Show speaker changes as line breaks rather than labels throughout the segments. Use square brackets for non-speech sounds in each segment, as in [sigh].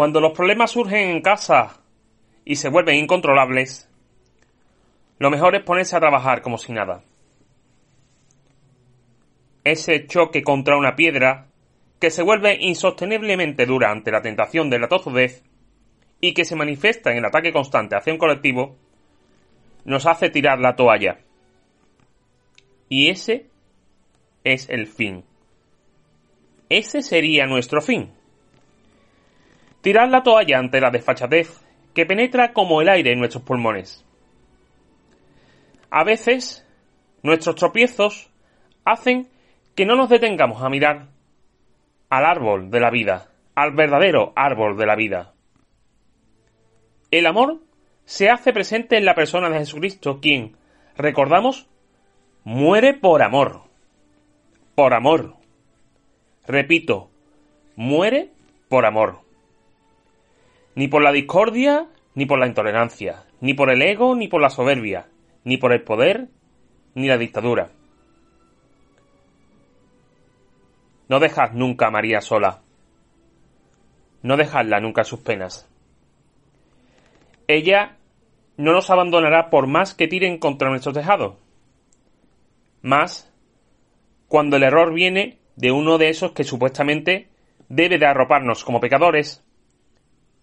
Cuando los problemas surgen en casa y se vuelven incontrolables, lo mejor es ponerse a trabajar como si nada. Ese choque contra una piedra que se vuelve insosteniblemente dura ante la tentación de la tozudez y que se manifiesta en el ataque constante hacia un colectivo, nos hace tirar la toalla. Y ese es el fin. Ese sería nuestro fin. Tirar la toalla ante la desfachatez que penetra como el aire en nuestros pulmones. A veces, nuestros tropiezos hacen que no nos detengamos a mirar al árbol de la vida, al verdadero árbol de la vida. El amor se hace presente en la persona de Jesucristo, quien, recordamos, muere por amor. Por amor. Repito, muere por amor. Ni por la discordia, ni por la intolerancia, ni por el ego, ni por la soberbia, ni por el poder, ni la dictadura. No dejad nunca a María sola. No dejadla nunca sus penas. Ella no nos abandonará por más que tiren contra nuestro tejado. Más cuando el error viene de uno de esos que supuestamente debe de arroparnos como pecadores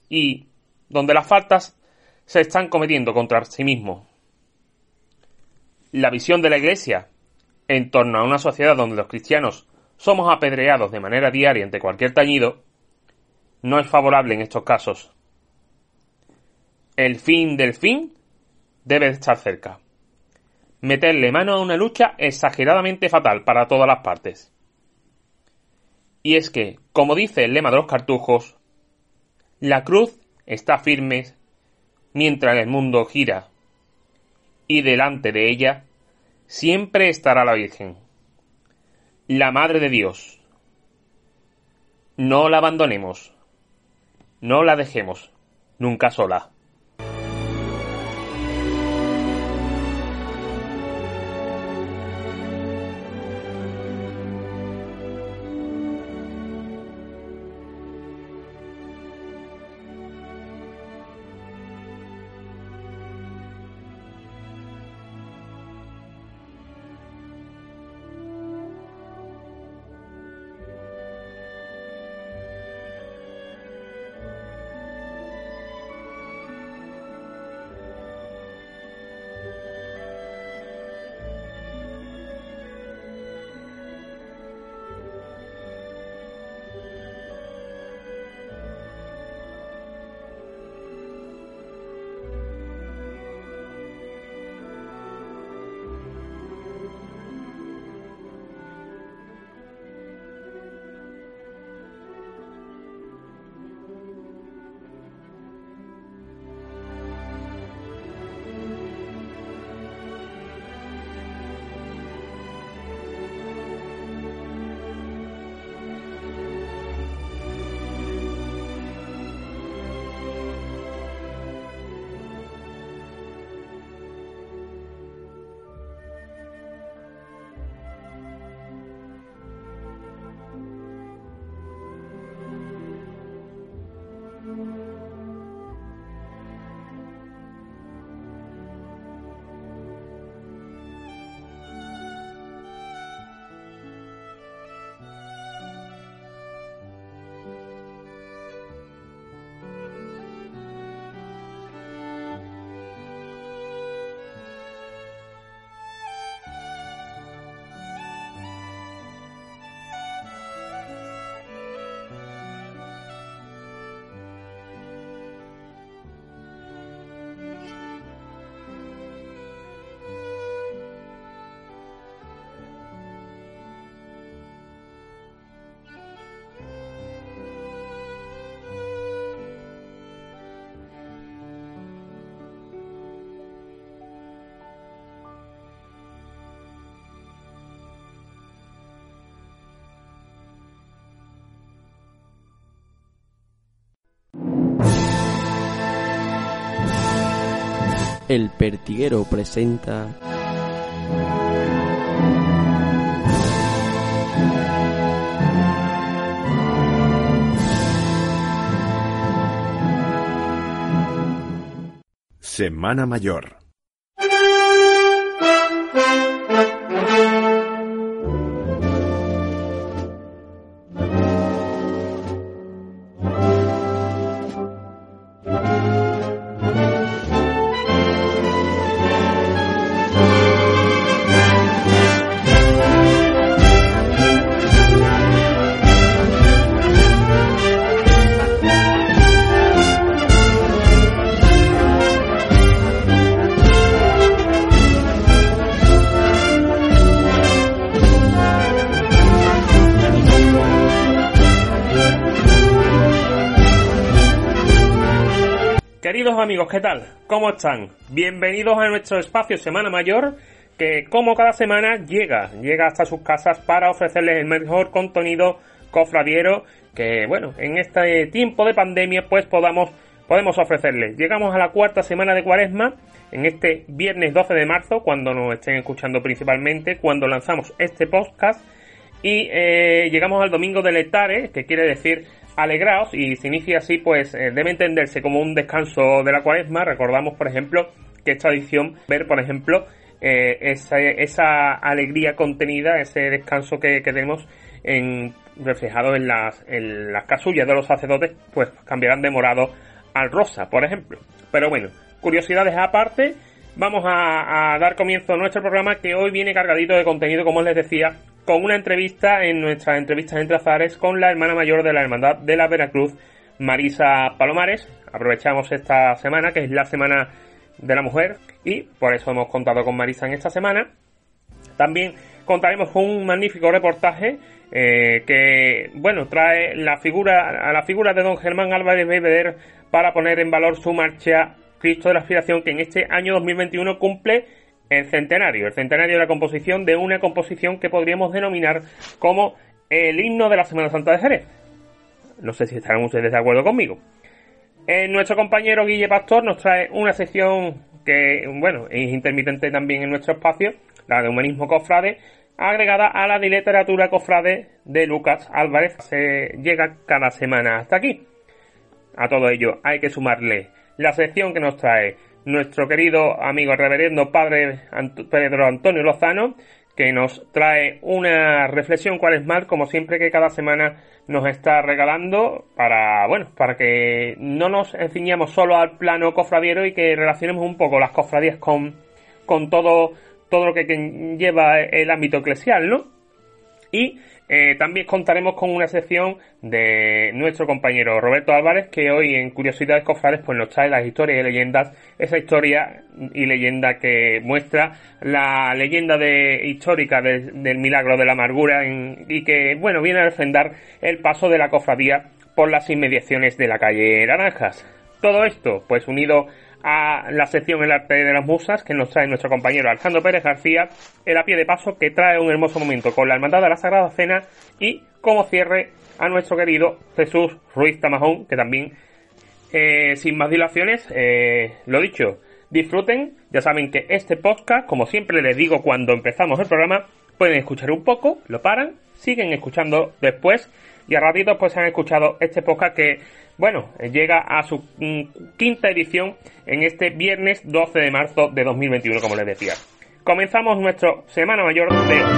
y donde las faltas se están cometiendo contra sí mismo. La visión de la Iglesia en torno a una sociedad donde los cristianos somos apedreados de manera diaria ante cualquier tañido, no es favorable en estos casos. El fin del fin debe estar cerca. Meterle mano a una lucha exageradamente fatal para todas las partes. Y es que, como dice el lema de los cartujos, la cruz está firme mientras el mundo gira, y delante de ella siempre estará la Virgen la Madre de Dios. No la abandonemos. No la dejemos nunca sola.
El Pertiguero presenta...
Semana Mayor.
Queridos amigos, ¿qué tal? ¿Cómo están? Bienvenidos a nuestro espacio Semana Mayor, que como cada semana llega, llega hasta sus casas para ofrecerles el mejor contenido cofradiero que, bueno, en este tiempo de pandemia pues podamos, podemos ofrecerles. Llegamos a la cuarta semana de cuaresma, en este viernes 12 de marzo, cuando nos estén escuchando principalmente, cuando lanzamos este podcast, y eh, llegamos al domingo de Letare, que quiere decir alegraos y se inicia así, pues eh, debe entenderse como un descanso de la cuaresma. Recordamos, por ejemplo, que esta edición, ver, por ejemplo, eh, esa, esa, alegría contenida, ese descanso que, que tenemos en, reflejado en las, en las casullas de los sacerdotes, pues cambiarán de morado al rosa, por ejemplo. Pero bueno, curiosidades aparte, vamos a, dar comienzo a nuestro programa que hoy viene cargadito de contenido, como les decía, con una entrevista en nuestra entrevista entre azares con la hermana mayor de la Hermandad de la Veracruz, Marisa Palomares. Aprovechamos esta semana, que es la Semana de la Mujer, y por eso hemos contado con Marisa en esta semana. También contaremos con un magnífico reportaje eh, que, bueno, trae la figura, a la figura de don Germán Álvarez Bebeder para poner en valor su marcha Cristo de la Aspiración, que en este año 2021 cumple el centenario, el centenario de la composición de una composición que podríamos denominar como el himno de la Semana Santa de Jerez. No sé si estarán ustedes de acuerdo conmigo. Eh, nuestro compañero Guille Pastor nos trae una sección que, bueno, es intermitente también en nuestro espacio, la de humanismo cofrade, agregada a la de literatura cofrade de Lucas Álvarez. Se llega cada semana hasta aquí. A todo ello hay que sumarle la sección que nos trae nuestro querido amigo reverendo padre Pedro Antonio Lozano, que nos trae una reflexión cual es mal, como siempre que cada semana nos está regalando para, bueno, para que no nos enseñemos solo al plano cofradiero y que relacionemos un poco las cofradías con, con todo, todo lo que lleva el ámbito eclesial, ¿no? Y eh, también contaremos con una sección de nuestro compañero Roberto Álvarez, que hoy en Curiosidades Cofrades pues nos trae las historias y leyendas, esa historia y leyenda que muestra la leyenda de, histórica del milagro de la amargura y que, bueno, viene a defender el paso de la cofradía por las inmediaciones de la calle Naranjas. Todo esto, pues unido a la sección El arte de las musas que nos trae nuestro compañero Alejandro Pérez García, el a pie de paso que trae un hermoso momento con la Hermandad de la Sagrada Cena y como cierre a nuestro querido Jesús Ruiz Tamajón, que también, eh, sin más dilaciones, eh, lo dicho, disfruten, ya saben que este podcast, como siempre les digo cuando empezamos el programa, pueden escuchar un poco, lo paran, siguen escuchando después y a ratitos pues han escuchado este podcast que bueno, llega a su mm, quinta edición en este viernes 12 de marzo de 2021, como les decía. Comenzamos nuestro Semana Mayor de...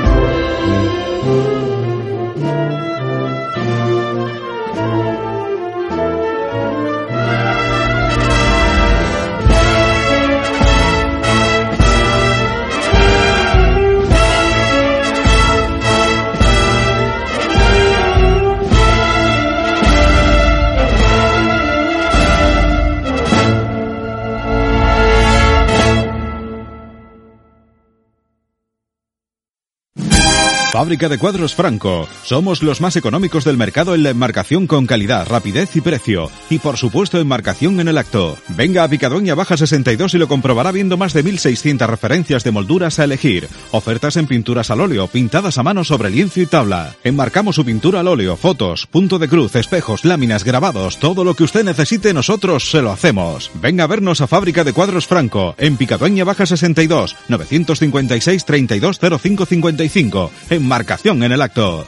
Fábrica de cuadros Franco. Somos los más económicos del mercado en la enmarcación con calidad, rapidez y precio. Y por supuesto enmarcación en el acto. Venga a Picadoña Baja 62 y lo comprobará viendo más de 1600 referencias de molduras a elegir. Ofertas en pinturas al óleo, pintadas a mano sobre lienzo y tabla. Enmarcamos su pintura al óleo, fotos, punto de cruz, espejos, láminas, grabados, todo lo que usted necesite nosotros se lo hacemos. Venga a vernos a Fábrica de Cuadros Franco, en Picadoña Baja 62, 956 320555 marcación en el acto.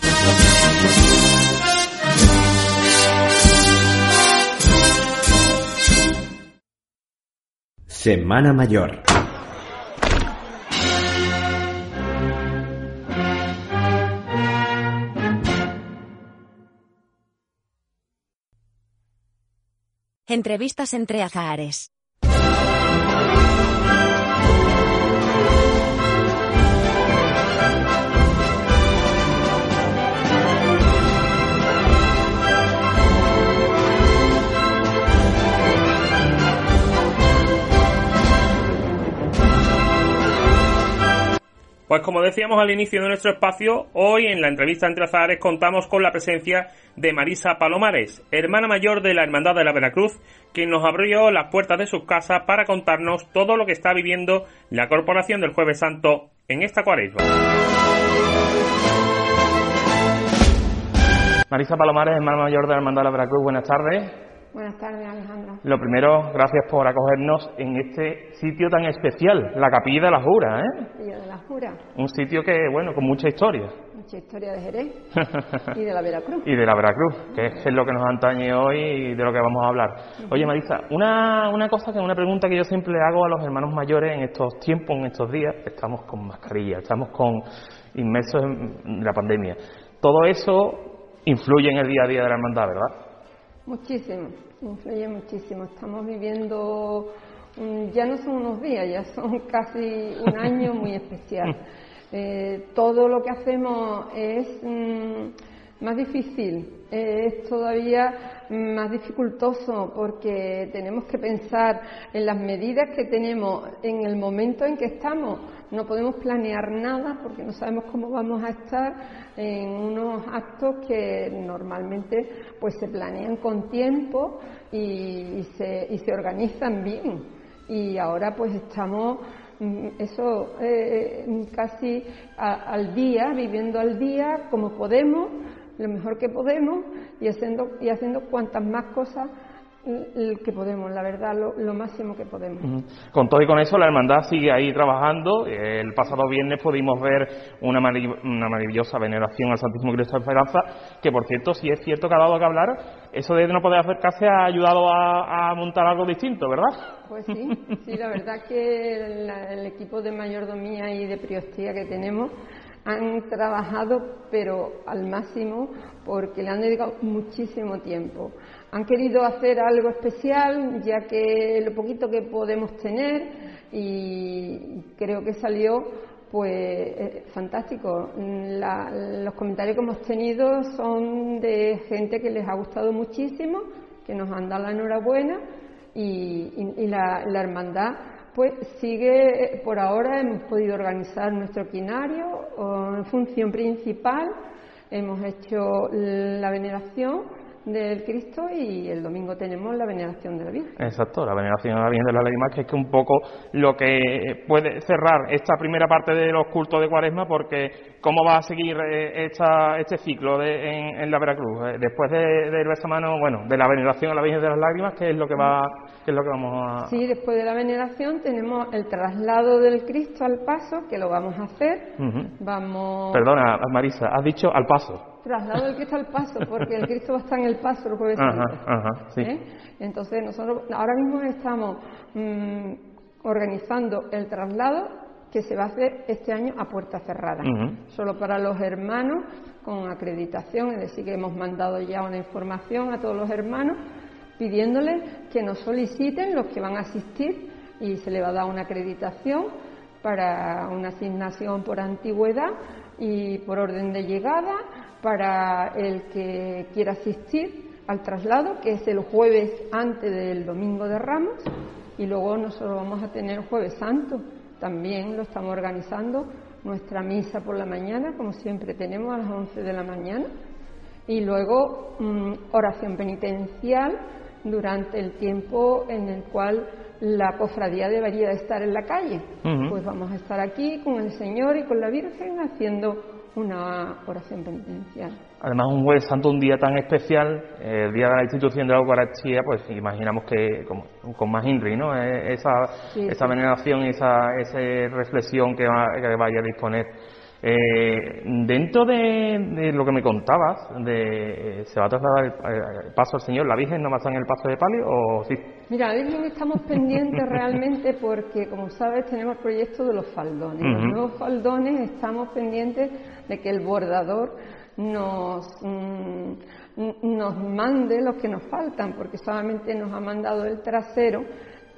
Semana Mayor.
Entrevistas entre azahares.
Pues como decíamos al inicio de nuestro espacio, hoy en la entrevista entre azahares contamos con la presencia de Marisa Palomares, hermana mayor de la Hermandad de la Veracruz, quien nos abrió las puertas de sus casas para contarnos todo lo que está viviendo la Corporación del Jueves Santo en esta cuaresma. Marisa Palomares, hermana mayor de la Hermandad de la Veracruz, buenas tardes.
Buenas tardes, Alejandro.
Lo primero, gracias por acogernos en este sitio tan especial, la Capilla de la Jura, ¿eh?
Capilla de la Jura.
Un sitio que, bueno, con mucha historia.
Mucha historia de Jerez [laughs] y de la Veracruz.
y de la Veracruz, que es lo que nos antañe hoy y de lo que vamos a hablar. Oye, Marisa, una, una cosa, que una pregunta que yo siempre le hago a los hermanos mayores en estos tiempos, en estos días, estamos con mascarilla, estamos con inmersos en la pandemia. Todo eso influye en el día a día de la hermandad, ¿verdad?
Muchísimo, influye muchísimo. Estamos viviendo, ya no son unos días, ya son [laughs] casi un año muy especial. [laughs] Eh, todo lo que hacemos es mm, más difícil, es todavía más dificultoso porque tenemos que pensar en las medidas que tenemos en el momento en que estamos. No podemos planear nada porque no sabemos cómo vamos a estar en unos actos que normalmente pues se planean con tiempo y, se, y se organizan bien. Y ahora pues estamos mm, eso eh, casi al día, viviendo al día como podemos lo mejor que podemos y haciendo, y haciendo cuantas más cosas que podemos, la verdad, lo, máximo que podemos.
Con todo y con eso, la hermandad sigue ahí trabajando. El pasado viernes pudimos ver una, una maravillosa veneración al Santísimo Cristo de Esperanza, que por cierto, si es cierto que ha dado que hablar, eso de no poder acercarse ha ayudado a, montar algo distinto, ¿verdad?
Pues sí, sí, la verdad que el equipo de mayordomía y de priostía que tenemos han trabajado pero al máximo porque le han dedicado muchísimo tiempo. Han querido hacer algo especial ya que lo poquito que podemos tener y creo que salió pues eh, fantástico. los comentarios que hemos tenido son de gente que les ha gustado muchísimo, que nos han dado la enhorabuena y, la hermandad pues sigue, por ahora hemos podido organizar nuestro quinario en función principal, hemos hecho la veneración del Cristo y el domingo tenemos la veneración de la Virgen.
Exacto, la veneración de la Virgen de la Lágrimas, que es que un poco lo que puede cerrar esta primera parte de los cultos de Cuaresma, porque ¿cómo va a seguir eh, esta, este ciclo en, la Veracruz? Eh, después del de besamano, bueno, de la veneración a la Virgen de las Lágrimas, ¿qué es lo que va, qué es lo que vamos a...?
Sí, después de la veneración tenemos el traslado del Cristo al paso, que lo vamos a hacer. Vamos...
Perdona, Marisa, has dicho al paso
traslado del Cristo al paso, porque el Cristo va a estar en el paso el jueves. ¿Eh? Entonces nosotros ahora mismo estamos mm, organizando el traslado que se va a hacer este año a puerta cerrada, solo para los hermanos con acreditación, es decir, que hemos mandado ya una información a todos los hermanos pidiéndoles que nos soliciten los que van a asistir y se le va a dar una acreditación para una asignación por antigüedad y por orden de llegada para el que quiera asistir al traslado, que es el jueves antes del Domingo de Ramos, y luego nosotros vamos a tener el jueves santo, también lo estamos organizando, nuestra misa por la mañana, como siempre tenemos a las 11 de la mañana, y luego mm, oración penitencial durante el tiempo en el cual la cofradía debería estar en la calle. Pues vamos a estar aquí con el Señor y con la Virgen haciendo una oración penitencial.
Además, un jueves santo, un día tan especial, el día de la institución de la Eucaristía, pues imaginamos que con, más INRI, ¿no? E, esa, esa veneración y esa, esa reflexión que, vaya a disponer Eh, dentro de, lo que me contabas, de, ¿se va a trasladar el, paso al Señor? ¿La Virgen no va a estar en el paso de palio o sí?
Mira, la Virgen estamos pendientes realmente porque, como sabes, tenemos el proyecto de los faldones. Los nuevos faldones estamos pendientes de que el bordador nos, mm, nos mande los que nos faltan, porque solamente nos ha mandado el trasero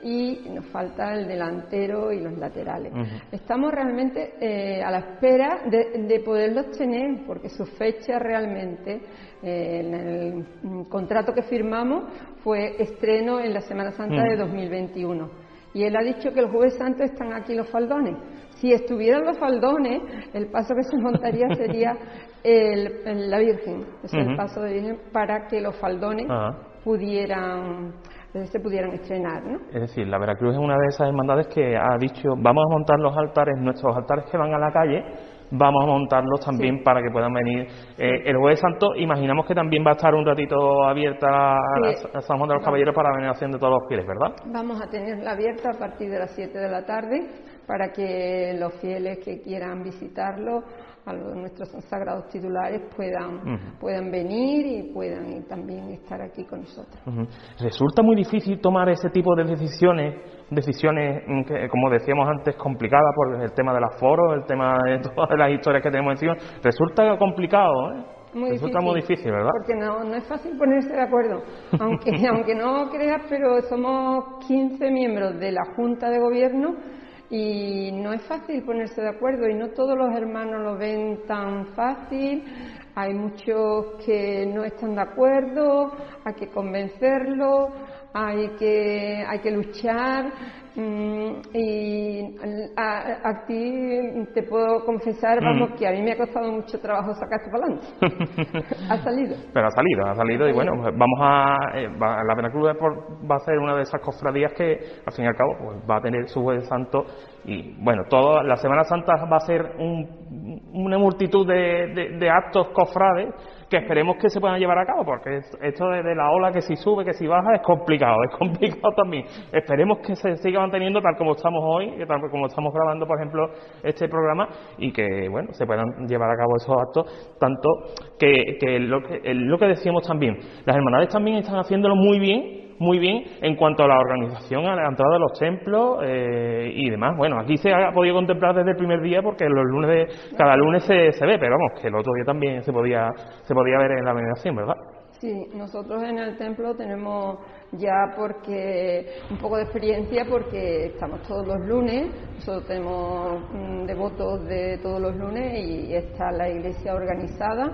y nos falta el delantero y los laterales. Estamos realmente eh, a la espera de, poderlos tener, porque su fecha realmente, eh, en el contrato que firmamos, fue estreno en la Semana Santa de 2021. Y él ha dicho que el Jueves Santo están aquí los faldones. Si estuvieran los faldones, el paso que se montaría [laughs] sería el, la Virgen, es el paso de Virgen, para que los faldones pudieran se pudieran estrenar. ¿no?
Es decir, la Veracruz es una de esas hermandades que ha dicho, vamos a montar los altares, nuestros altares que van a la calle, vamos a montarlos también para que puedan venir. Eh, el Jueves Santo, imaginamos que también va a estar un ratito abierta a, San Juan de los Caballeros para la veneración de todos los fieles, ¿verdad?
Vamos a tenerla abierta a partir de las 7 de la tarde para que los fieles que quieran visitarlo a nuestros sagrados titulares puedan, puedan venir y puedan también estar aquí con nosotros.
Resulta muy difícil tomar ese tipo de decisiones, decisiones mm, que, como decíamos antes, complicadas por el tema del aforo, el tema de [laughs] todas las historias que tenemos encima. Resulta complicado, ¿eh?
Muy
Resulta muy difícil, ¿verdad?
Porque no, no es fácil ponerse de acuerdo. Aunque, [laughs] aunque no creas, pero somos 15 miembros de la Junta de Gobierno y no es fácil ponerse de acuerdo y no todos los hermanos lo ven tan fácil. Hay muchos que no están de acuerdo, hay que convencerlos, hay que, hay que luchar. Mm, y a, ti te puedo confesar, mm. vamos, que a mí me ha costado mucho trabajo sacar esto para adelante. [laughs] ha salido.
Pero ha salido, ha salido, y bueno, pues vamos a. Eh, la Veracruz va a ser una de esas cofradías que, al fin y al cabo, pues va a tener su jueves santo. Y bueno, toda la Semana Santa va a ser una multitud de, de actos cofrades que esperemos que se puedan llevar a cabo, porque esto de, la ola que si sube, que si baja, es complicado, es [laughs] complicado también. Esperemos que se siga manteniendo tal como estamos hoy, tal como estamos grabando, por ejemplo, este programa, y que, bueno, se puedan llevar a cabo esos actos, tanto que, que, lo, que lo que decíamos también, las hermandades también están haciéndolo muy bien, muy bien en cuanto a la organización, a la entrada los templos eh, y demás. Bueno, aquí se ha podido contemplar desde el primer día porque los lunes cada lunes se, se, ve, pero vamos, que el otro día también se podía, se podía ver en la veneración, ¿verdad?
Sí, nosotros en el templo tenemos ya porque un poco de experiencia porque estamos todos los lunes, nosotros tenemos mm, devotos de todos los lunes y está la iglesia organizada.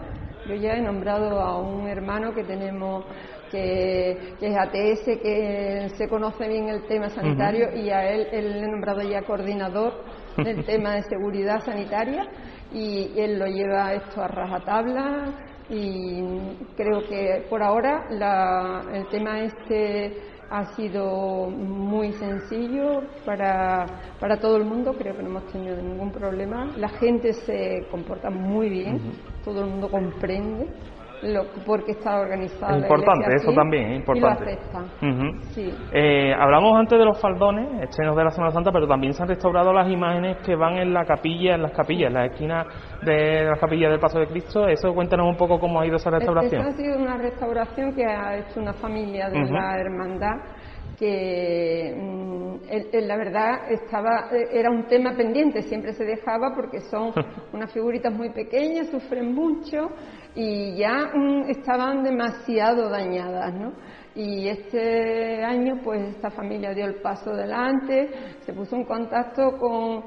Yo ya he nombrado a un hermano que tenemos que, es ATS, que se conoce bien el tema sanitario y a él, él le he nombrado ya coordinador del [laughs] tema de seguridad sanitaria y él lo lleva esto a rajatabla y creo que por ahora el tema este ha sido muy sencillo para, para todo el mundo, creo que no hemos tenido ningún problema. La gente se comporta muy bien, todo el mundo comprende lo, porque está organizada.
Es importante, eso también es importante. eh, hablamos antes de los faldones, estrenos de la Semana Santa, pero también se han restaurado las imágenes que van en la capilla, en las capillas, en las esquinas de las capillas del Paso de Cristo. Eso cuéntanos un poco cómo ha ido esa restauración.
Esa ha sido una restauración que ha hecho una familia de la hermandad que mm, la verdad estaba era un tema pendiente siempre se dejaba porque son [laughs] unas figuritas muy pequeñas sufren mucho y ya mm, estaban demasiado dañadas, ¿no? Y este año, pues esta familia dio el paso delante, se puso en contacto con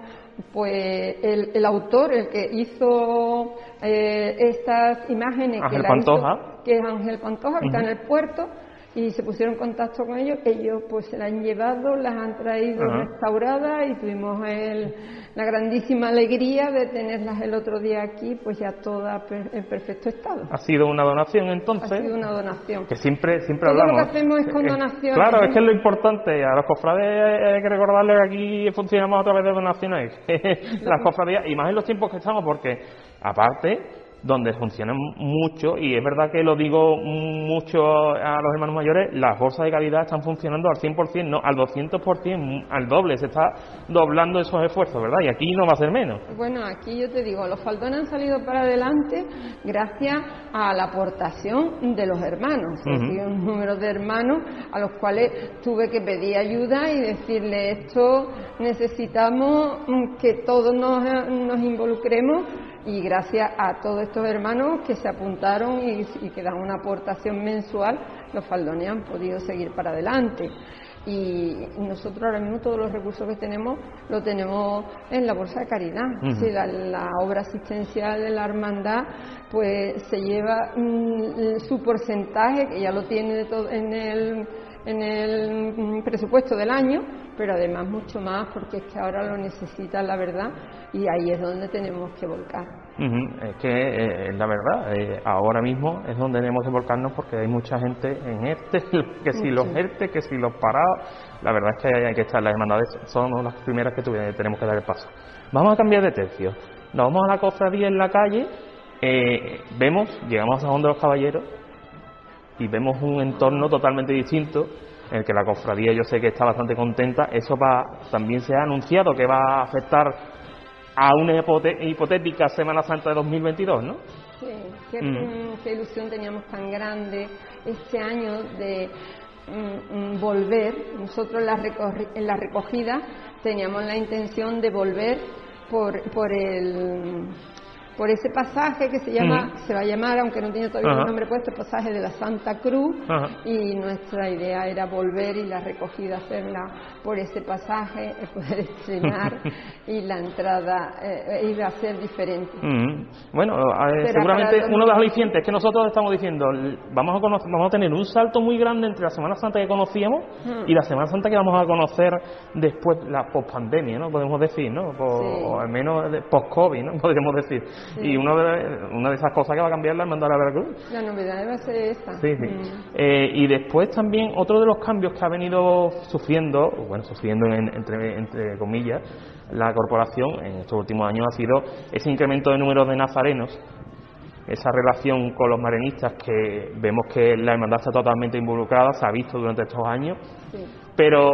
pues el, autor, el que hizo eh, estas imágenes,
que, la
que es Ángel Pantoja, que está en el puerto, y se pusieron en contacto con ellos. Ellos pues se la han llevado, las han traído restauradas y tuvimos el, la grandísima alegría de tenerlas el otro día aquí, pues ya todas en perfecto estado.
Ha sido una donación entonces. Ha
sido una donación.
Que siempre, siempre hablamos.
lo que hacemos es con donaciones.
Claro, es que es lo importante. A los cofrades hay que recordarles que aquí funcionamos a través de donaciones. [laughs] Las cofradías, y más en los tiempos que estamos, porque aparte donde funcionan mucho y es verdad que lo digo mucho a los hermanos mayores, las bolsas de calidad están funcionando al 100%, no al 200%, al doble, se está doblando esos esfuerzos, ¿verdad? Y aquí no va a ser menos.
Bueno, aquí yo te digo, los faldones han salido para adelante gracias a la aportación de los hermanos, uh un número de hermanos a los cuales tuve que pedir ayuda y decirle esto necesitamos que todos nos, nos involucremos y gracias a todos estos hermanos que se apuntaron y, que dan una aportación mensual, los faldones han podido seguir para adelante. Y nosotros ahora mismo todos los recursos que tenemos lo tenemos en la bolsa de caridad. la, obra asistencial de la hermandad pues se lleva mm, su porcentaje, que ya lo tiene en el, en el mm, presupuesto del año, pero además mucho más porque es que ahora lo necesita la verdad y ahí es donde tenemos que volcar.
Es que eh, la verdad, eh, ahora mismo es donde tenemos que volcarnos porque hay mucha gente en ERTE, [laughs] que si los ERTE, que si los parados, la verdad es que hay, que estar, las hermandades son las primeras que tenemos que dar el paso. Vamos a cambiar de tercio, nos vamos a la cofradía en la calle, eh, vemos, llegamos a donde los caballeros y vemos un entorno totalmente distinto en el que la cofradía yo sé que está bastante contenta, eso va, también se ha anunciado que va a afectar a una hipotética Semana Santa de 2022, ¿no?
Sí, qué, mm. qué ilusión teníamos tan grande este año de mm, mm, volver. Nosotros en la, en la recogida teníamos la intención de volver por, por el por ese pasaje que se llama, se va a llamar, aunque no tiene todavía un nombre puesto, pasaje de la Santa Cruz, y nuestra idea era volver y la recogida hacerla por ese pasaje, [laughs] poder estrenar [laughs] y la entrada eh, iba a ser diferente.
Bueno, seguramente uno de los alicientes que nosotros estamos diciendo, vamos a, vamos a tener un salto muy grande entre la Semana Santa que conocíamos y la Semana Santa que vamos a conocer después, la post-pandemia, ¿no? Podemos decir, ¿no? O al menos post-COVID, ¿no? [laughs] Podríamos decir. Y una de, una de esas cosas que va a cambiar la hermandad de la Veracruz.
La novedad va a ser esta.
Sí, sí. Mm. Eh, y después también otro de los cambios que ha venido sufriendo, bueno, sufriendo entre, entre comillas, la corporación en estos últimos años ha sido ese incremento de número de nazarenos esa relación con los marenistas que vemos que la hermandad está totalmente involucrada, se ha visto durante estos años, sí. pero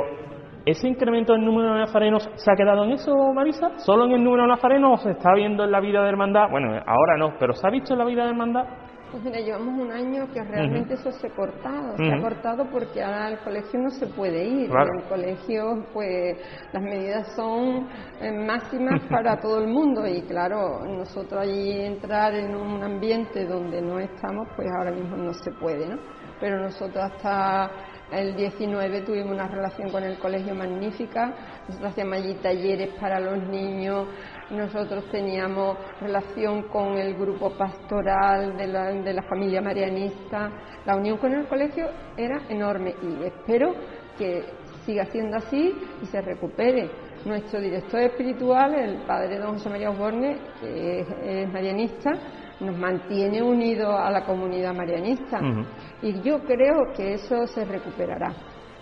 ¿Ese incremento del número de nazarenos se ha quedado en eso, Marisa? ¿Solo en el número de nazarenos o se está viendo en la vida de hermandad? Bueno, ahora no, pero ¿se ha visto en la vida de hermandad?
Pues mira, llevamos un año que realmente eso se ha cortado. Se ha cortado porque ahora al colegio no se puede ir. En el colegio, pues las medidas son eh, máximas para [laughs] todo el mundo. Y claro, nosotros allí entrar en un ambiente donde no estamos, pues ahora mismo no se puede, ¿no? Pero nosotros hasta el 19 tuvimos una relación con el colegio magnífica, nosotros hacíamos allí talleres para los niños, nosotros teníamos relación con el grupo pastoral de la, de la familia marianista, la unión con el colegio era enorme y espero que siga siendo así y se recupere. Nuestro director espiritual, el padre don José María Osborne, que es marianista, nos mantiene unidos a la comunidad marianista. Y yo creo que eso se recuperará.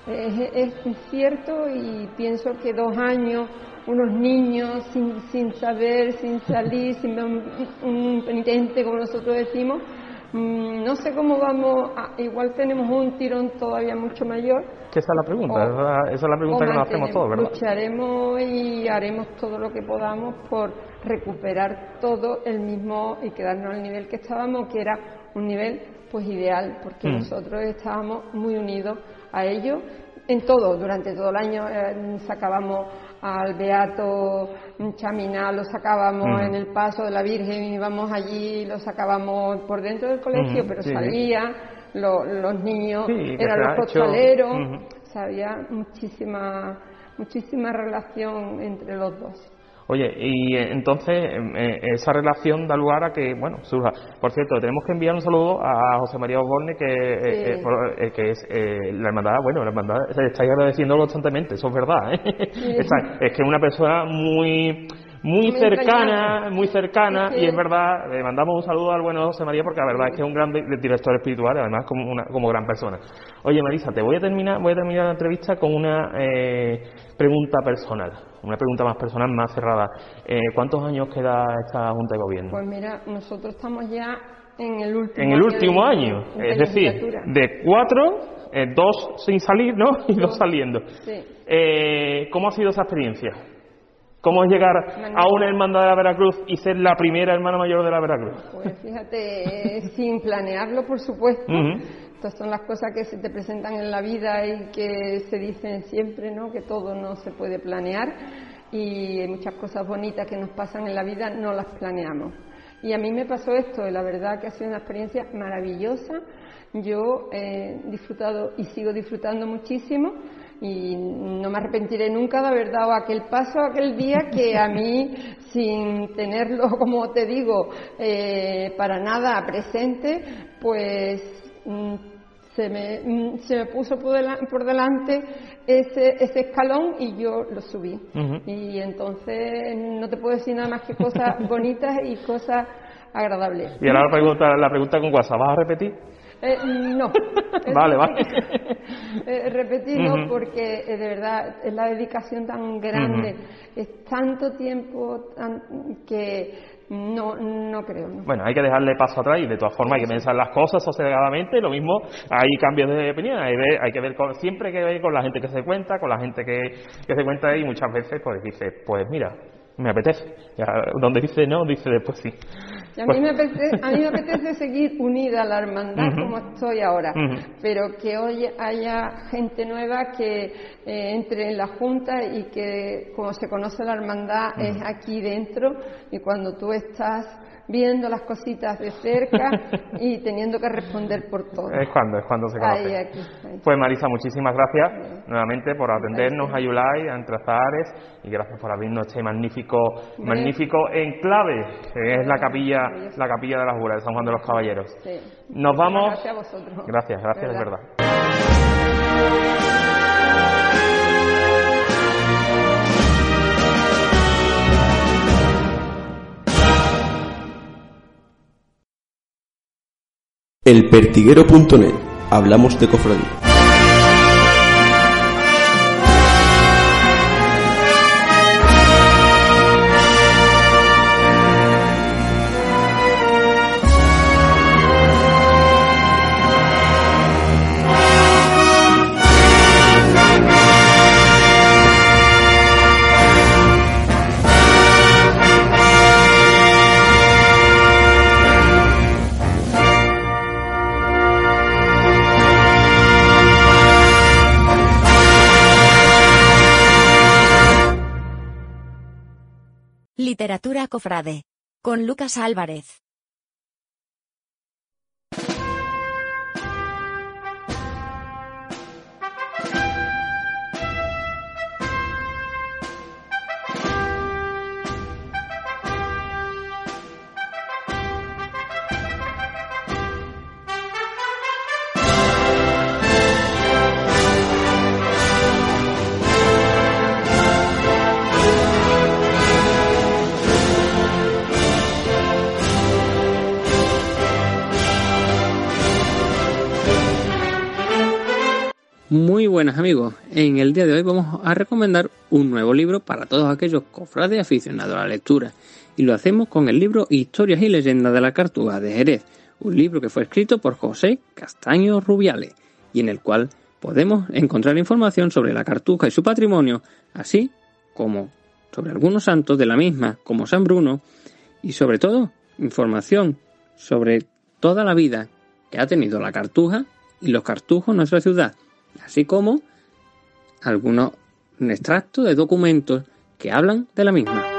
Es, cierto y pienso que dos años, unos niños sin, sin saber, sin salir, sin un, un penitente, como nosotros decimos, Mm, no sé cómo vamos, igual tenemos un tirón todavía mucho mayor.
Que esa es la pregunta, esa, es la pregunta que nos hacemos todos, ¿verdad?
Lucharemos y haremos todo lo que podamos por recuperar todo el mismo y quedarnos al nivel que estábamos, que era un nivel pues ideal, porque mm. nosotros estábamos muy unidos a ello en todo, durante todo el año eh, sacábamos al Beato Chaminá, lo sacábamos en el paso de la Virgen, íbamos allí, lo sacábamos por dentro del colegio, pero salía, los niños eran los costaleros, había muchísima, muchísima relación entre los dos.
Oye, y eh, entonces em, eh, esa relación da lugar a que, bueno, surja. Por cierto, tenemos que enviar un saludo a José María Osborne, que, eh, que es la hermandad, bueno, la hermandad, estáis agradeciendo constantemente, eso es verdad. [laughs] es que es una persona muy muy cercana, muy cercana, y es verdad, le mandamos un saludo al bueno José María porque la verdad es que es un gran director espiritual, además como, una, como gran persona. Oye Marisa, te voy a terminar, voy a terminar la entrevista con una eh, pregunta personal, una pregunta más personal, más cerrada. Eh, ¿Cuántos años queda esta Junta de Gobierno?
Pues mira, nosotros estamos ya en el último
en el último año, es decir, de cuatro, eh, dos sin salir, ¿no? [laughs] Y dos saliendo. Eh, ¿Cómo ha sido esa experiencia? ¿Cómo es llegar a una hermandad de la Veracruz y ser la primera hermana mayor de la Veracruz?
Pues fíjate, sin planearlo, por supuesto. Estas son las cosas que se te presentan en la vida y que se dicen siempre, ¿no? Que todo no se puede planear y hay muchas cosas bonitas que nos pasan en la vida no las planeamos. Y a mí me pasó esto, y la verdad que ha sido una experiencia maravillosa. Yo he disfrutado y sigo disfrutando muchísimo y no me arrepentiré nunca de haber dado aquel paso aquel día que a mí, [laughs] sin tenerlo, como te digo, eh, para nada presente, pues mm, se me, mm, se me puso por, delante ese, ese escalón y yo lo subí. Y entonces no te puedo decir nada más que cosas [laughs] bonitas y cosas agradables.
Y ahora la pregunta, la pregunta con WhatsApp, ¿vas a repetir?
Eh, no. [laughs]
vale, vale. [laughs]
eh, repetir no, porque eh, de verdad es la dedicación tan grande, es tanto tiempo que no, no creo.
Bueno, hay que dejarle paso atrás y de todas formas hay que pensar las cosas sosegadamente. Lo mismo, hay cambios de opinión, hay, hay que ver con, siempre que ver con la gente que se cuenta, con la gente que, que se cuenta y muchas veces pues dice, pues mira, me apetece. donde dice no, dice después sí.
A, mí me apetece, [laughs] a mí me apetece seguir unida a la hermandad como estoy ahora, pero que hoy haya gente nueva que eh, entre en la Junta y que, como se conoce la hermandad, es aquí dentro y cuando tú estás viendo las cositas de cerca [laughs] y teniendo que responder por todo.
Es cuando, es cuando se conoce. Pues Marisa, muchísimas gracias nuevamente por atendernos a Yulai, a Entrazares y gracias por abrirnos este magnífico, magnífico enclave que es la capilla, la capilla de las Juras de San Juan de los Caballeros. Nos vamos.
Gracias a vosotros.
Gracias, gracias de verdad.
Elpertiguero.net Hablamos de cofradía.
Cofrade. Con Lucas Álvarez.
Muy buenas amigos, en el día de hoy vamos a recomendar un nuevo libro para todos aquellos cofrades aficionados a la lectura. Y lo hacemos con el libro Historias y leyendas de la Cartuja de Jerez, un libro que fue escrito por José Castaño Rubiales y en el cual podemos encontrar información sobre la Cartuja y su patrimonio, así como sobre algunos santos de la misma, como San Bruno, y sobre todo información sobre toda la vida que ha tenido la Cartuja y los cartujos en nuestra ciudad así como algunos extractos de documentos que hablan de la misma.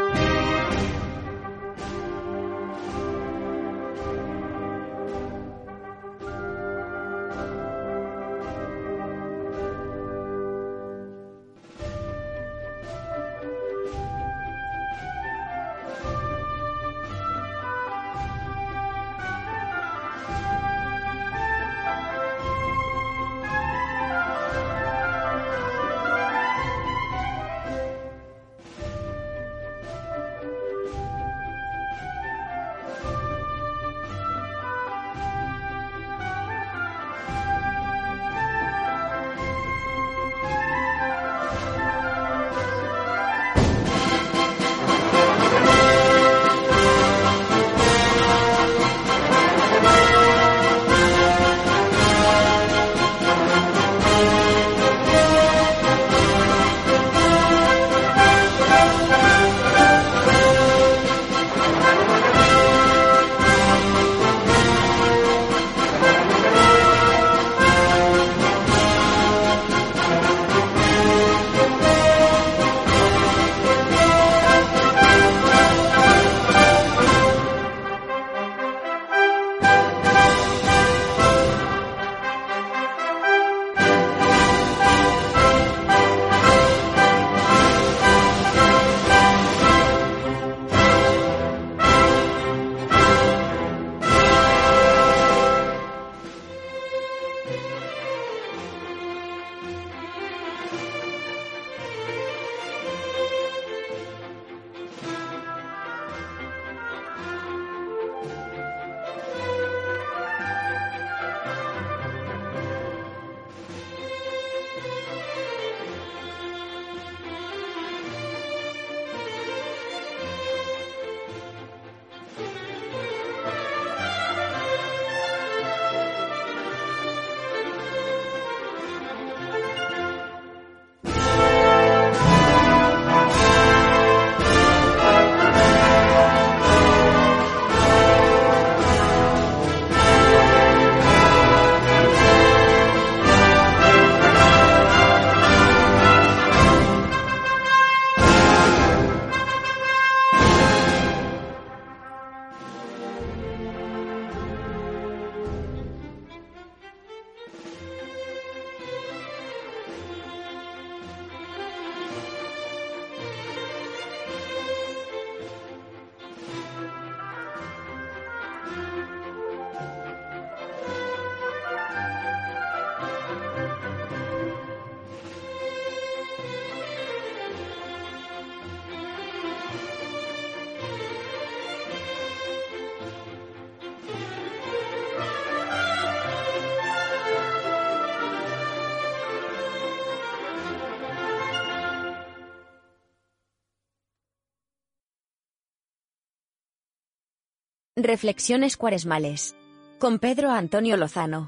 Reflexiones cuaresmales. Con Pedro Antonio Lozano.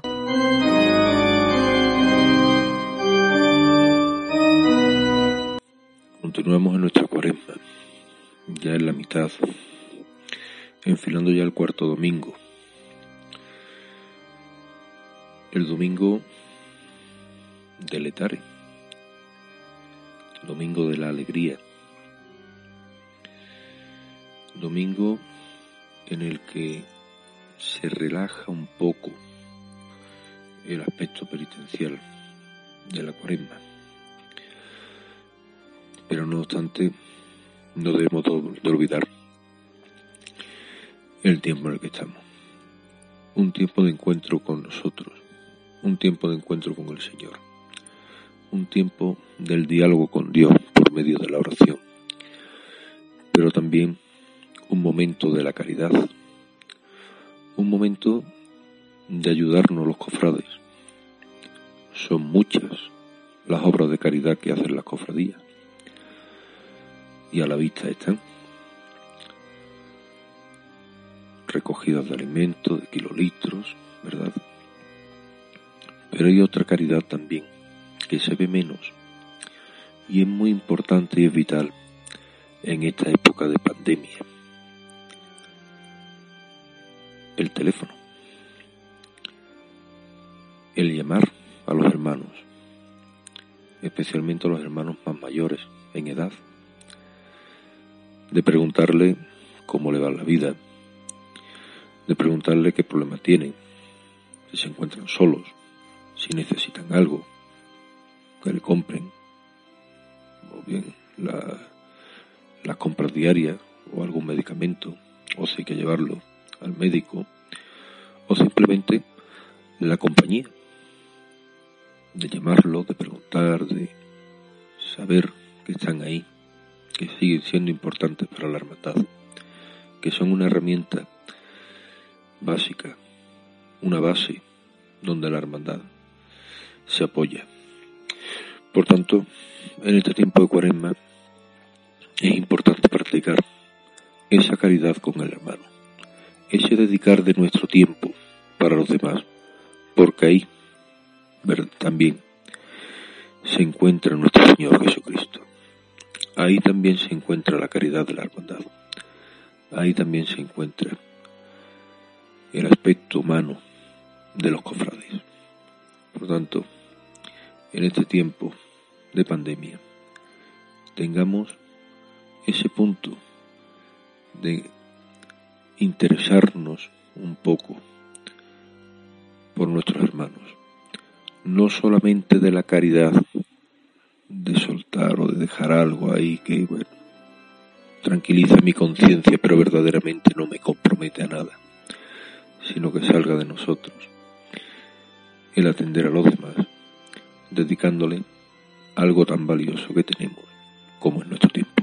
Continuamos en nuestra cuaresma, ya en la mitad, enfilando ya el cuarto domingo. El domingo del Etare, domingo de la alegría, domingo en el que se relaja un poco el aspecto penitencial de la cuaresma. Pero no obstante, no debemos de olvidar el tiempo en el que estamos. Un tiempo de encuentro con nosotros, un tiempo de encuentro con el Señor, un tiempo del diálogo con Dios por medio de la oración, pero también un momento de la caridad, un momento de ayudarnos los cofrades. Son muchas las obras de caridad que hacen las cofradías y a la vista están recogidas de alimentos, de kilolitros, ¿verdad? Pero hay otra caridad también que se ve menos y es muy importante y es vital en esta época de pandemia el teléfono, el llamar a los hermanos, especialmente a los hermanos más mayores en edad, de preguntarle cómo le va la vida, de preguntarle qué problemas tienen, si se encuentran solos, si necesitan algo, que le compren, o bien la, las compras diarias o algún medicamento, o si hay que llevarlo al médico o simplemente la compañía, de llamarlo, de preguntar, de saber que están ahí, que siguen siendo importantes para la hermandad, que son una herramienta básica, una base donde la hermandad se apoya. Por tanto, en este tiempo de cuaresma es importante practicar esa caridad con el hermano ese dedicar de nuestro tiempo para los demás, porque ahí también se encuentra nuestro Señor Jesucristo. Ahí también se encuentra la caridad de la hermandad. Ahí también se encuentra el aspecto humano de los cofrades. Por tanto, en este tiempo de pandemia, tengamos ese punto de interesarnos un poco por nuestros hermanos, no solamente de la caridad, de soltar o de dejar algo ahí que, bueno, tranquiliza mi conciencia, pero verdaderamente no me compromete a nada, sino que salga de nosotros el atender a los demás, dedicándole algo tan valioso que tenemos como es nuestro tiempo.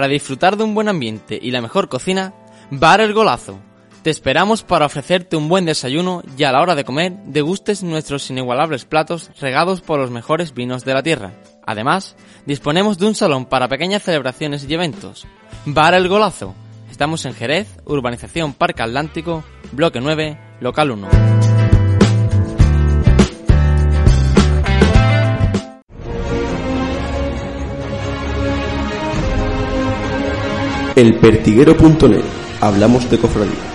Para disfrutar de un buen ambiente y la mejor cocina, Bar El Golazo. Te esperamos para ofrecerte un buen desayuno y a la hora de comer degustes nuestros inigualables platos regados por los mejores vinos de la tierra. Además, disponemos de un salón para pequeñas celebraciones y eventos. Bar El Golazo. Estamos en Jerez, Urbanización Parque Atlántico, Bloque 9, Local 1.
Elpertiguero.net. Hablamos de cofradía.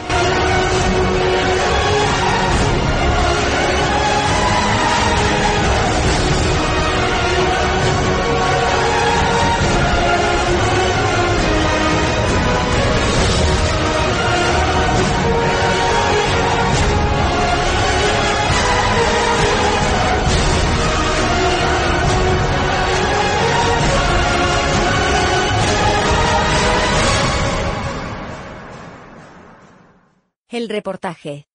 Reportaje.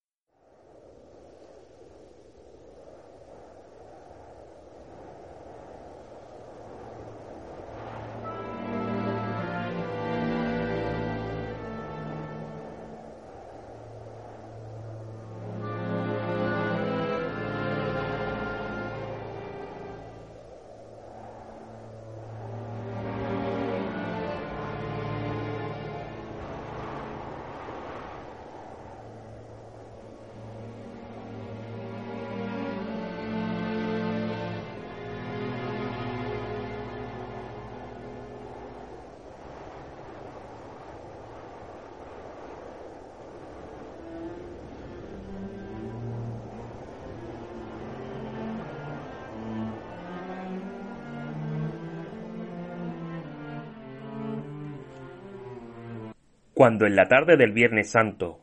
Cuando en la tarde del Viernes Santo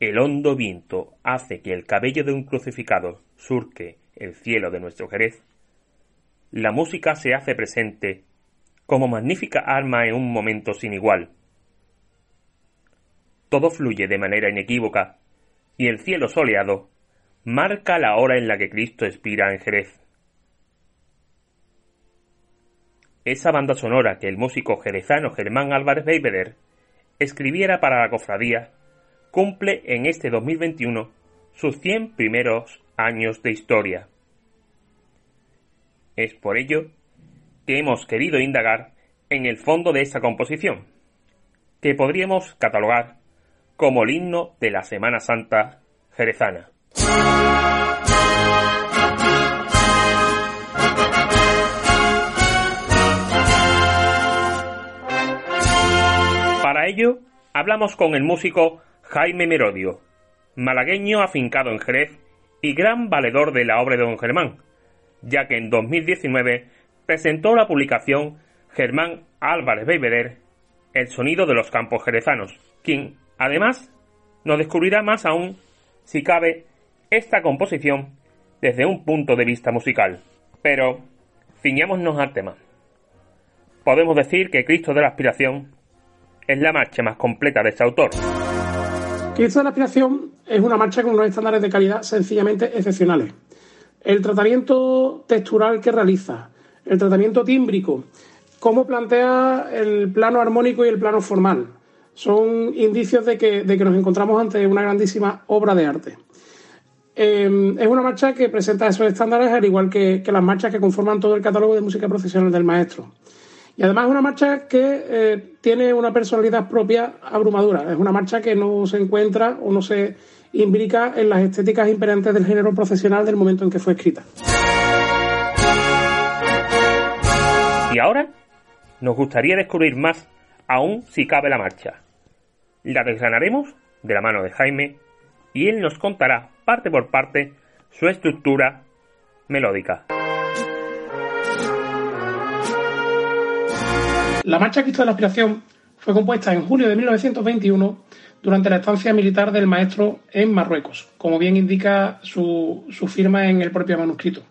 el hondo viento hace que el cabello de un crucificado surque el cielo de nuestro Jerez, la música se hace presente como magnífica arma en un momento sin igual. Todo fluye de manera inequívoca y el cielo soleado marca la hora en la que Cristo expira en Jerez. Esa banda sonora que el músico jerezano Germán Álvarez Beibeder escribiera para la cofradía, cumple en este 2021 sus 100 primeros años de historia. Es por ello que hemos querido indagar en el fondo de esta composición, que podríamos catalogar como el himno de la Semana Santa jerezana. Para ello, hablamos con el músico Jaime Merodio, malagueño afincado en Jerez y gran valedor de la obra de don Germán, ya que en 2019 presentó la publicación Germán Álvarez Beibeder, El sonido de los campos jerezanos, quien, además, nos descubrirá más aún, si cabe, esta composición desde un punto de vista musical. Pero, ciñámonos al tema. Podemos decir que Cristo de la Aspiración es la marcha más completa de este autor.
Cristo de la Aspiración es una marcha con unos estándares de calidad sencillamente excepcionales. El tratamiento textural que realiza, el tratamiento tímbrico, cómo plantea el plano armónico y el plano formal, son indicios de que, nos encontramos ante una grandísima obra de arte. Em, es una marcha que presenta esos estándares al igual que, que las marchas que conforman todo el catálogo de música profesional del maestro. Y además es una marcha que eh, tiene una personalidad propia abrumadora. Es una marcha que no se encuentra o no se imbrica en las estéticas imperentes del género profesional del momento en que fue escrita.
Y ahora nos gustaría descubrir más, aún si cabe la marcha. La desgranaremos de la mano de Jaime y él nos contará parte por parte su estructura melódica.
La Marcha Cristo de la Aspiración fue compuesta en julio de 1921 durante la estancia militar del maestro en Marruecos, como bien indica su, firma en el propio manuscrito.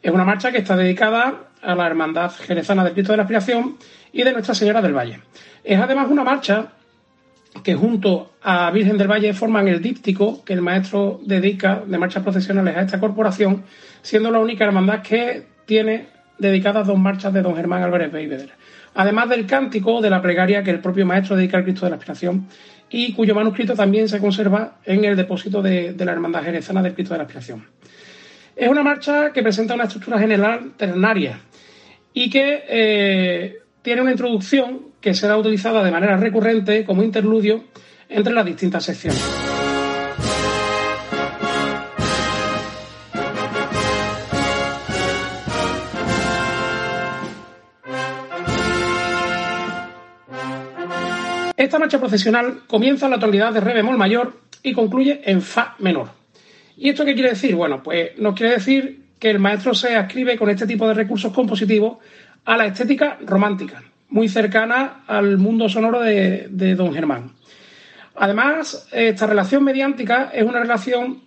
Es una marcha que está dedicada a la Hermandad Jerezana del Cristo de la Aspiración y de Nuestra Señora del Valle. Es además una marcha que junto a Virgen del Valle forman el díptico que el maestro dedica de marchas procesionales a esta corporación, siendo la única hermandad que tiene dedicadas dos marchas de don Germán Álvarez Beiveder, además del cántico de la plegaria que el propio maestro dedica al Cristo de la Aspiración y cuyo manuscrito también se conserva en el depósito de, la Hermandad Jerezana del Cristo de la Aspiración. Es una marcha que presenta una estructura general ternaria y que eh, tiene una introducción que será utilizada de manera recurrente como interludio entre las distintas secciones. Esta marcha procesional comienza en la tonalidad de re bemol mayor y concluye en fa menor. ¿Y esto qué quiere decir? Bueno, pues nos quiere decir que el maestro se ascribe con este tipo de recursos compositivos a la estética romántica, muy cercana al mundo sonoro de, don Germán. Además, esta relación mediántica es una relación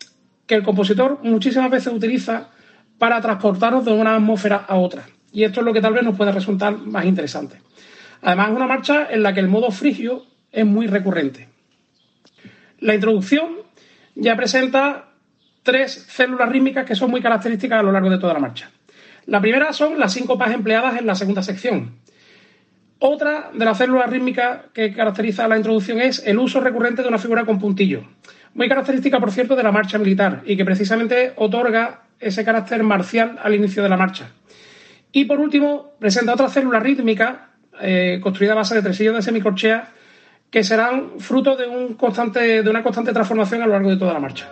que el compositor muchísimas veces utiliza para transportarnos de una atmósfera a otra. Y esto es lo que tal vez nos puede resultar más interesante. Además, es una marcha en la que el modo frigio es muy recurrente. La introducción ya presenta tres células rítmicas que son muy características a lo largo de toda la marcha. La primera son las síncopas empleadas en la segunda sección. Otra de las células rítmicas que caracteriza la introducción es el uso recurrente de una figura con puntillo, muy característica, por cierto, de la marcha militar y que precisamente otorga ese carácter marcial al inicio de la marcha. Y por último, presenta otra célula rítmica eh, construida a base de tresillos de semicorchea que serán fruto de, una constante transformación a lo largo de toda la marcha.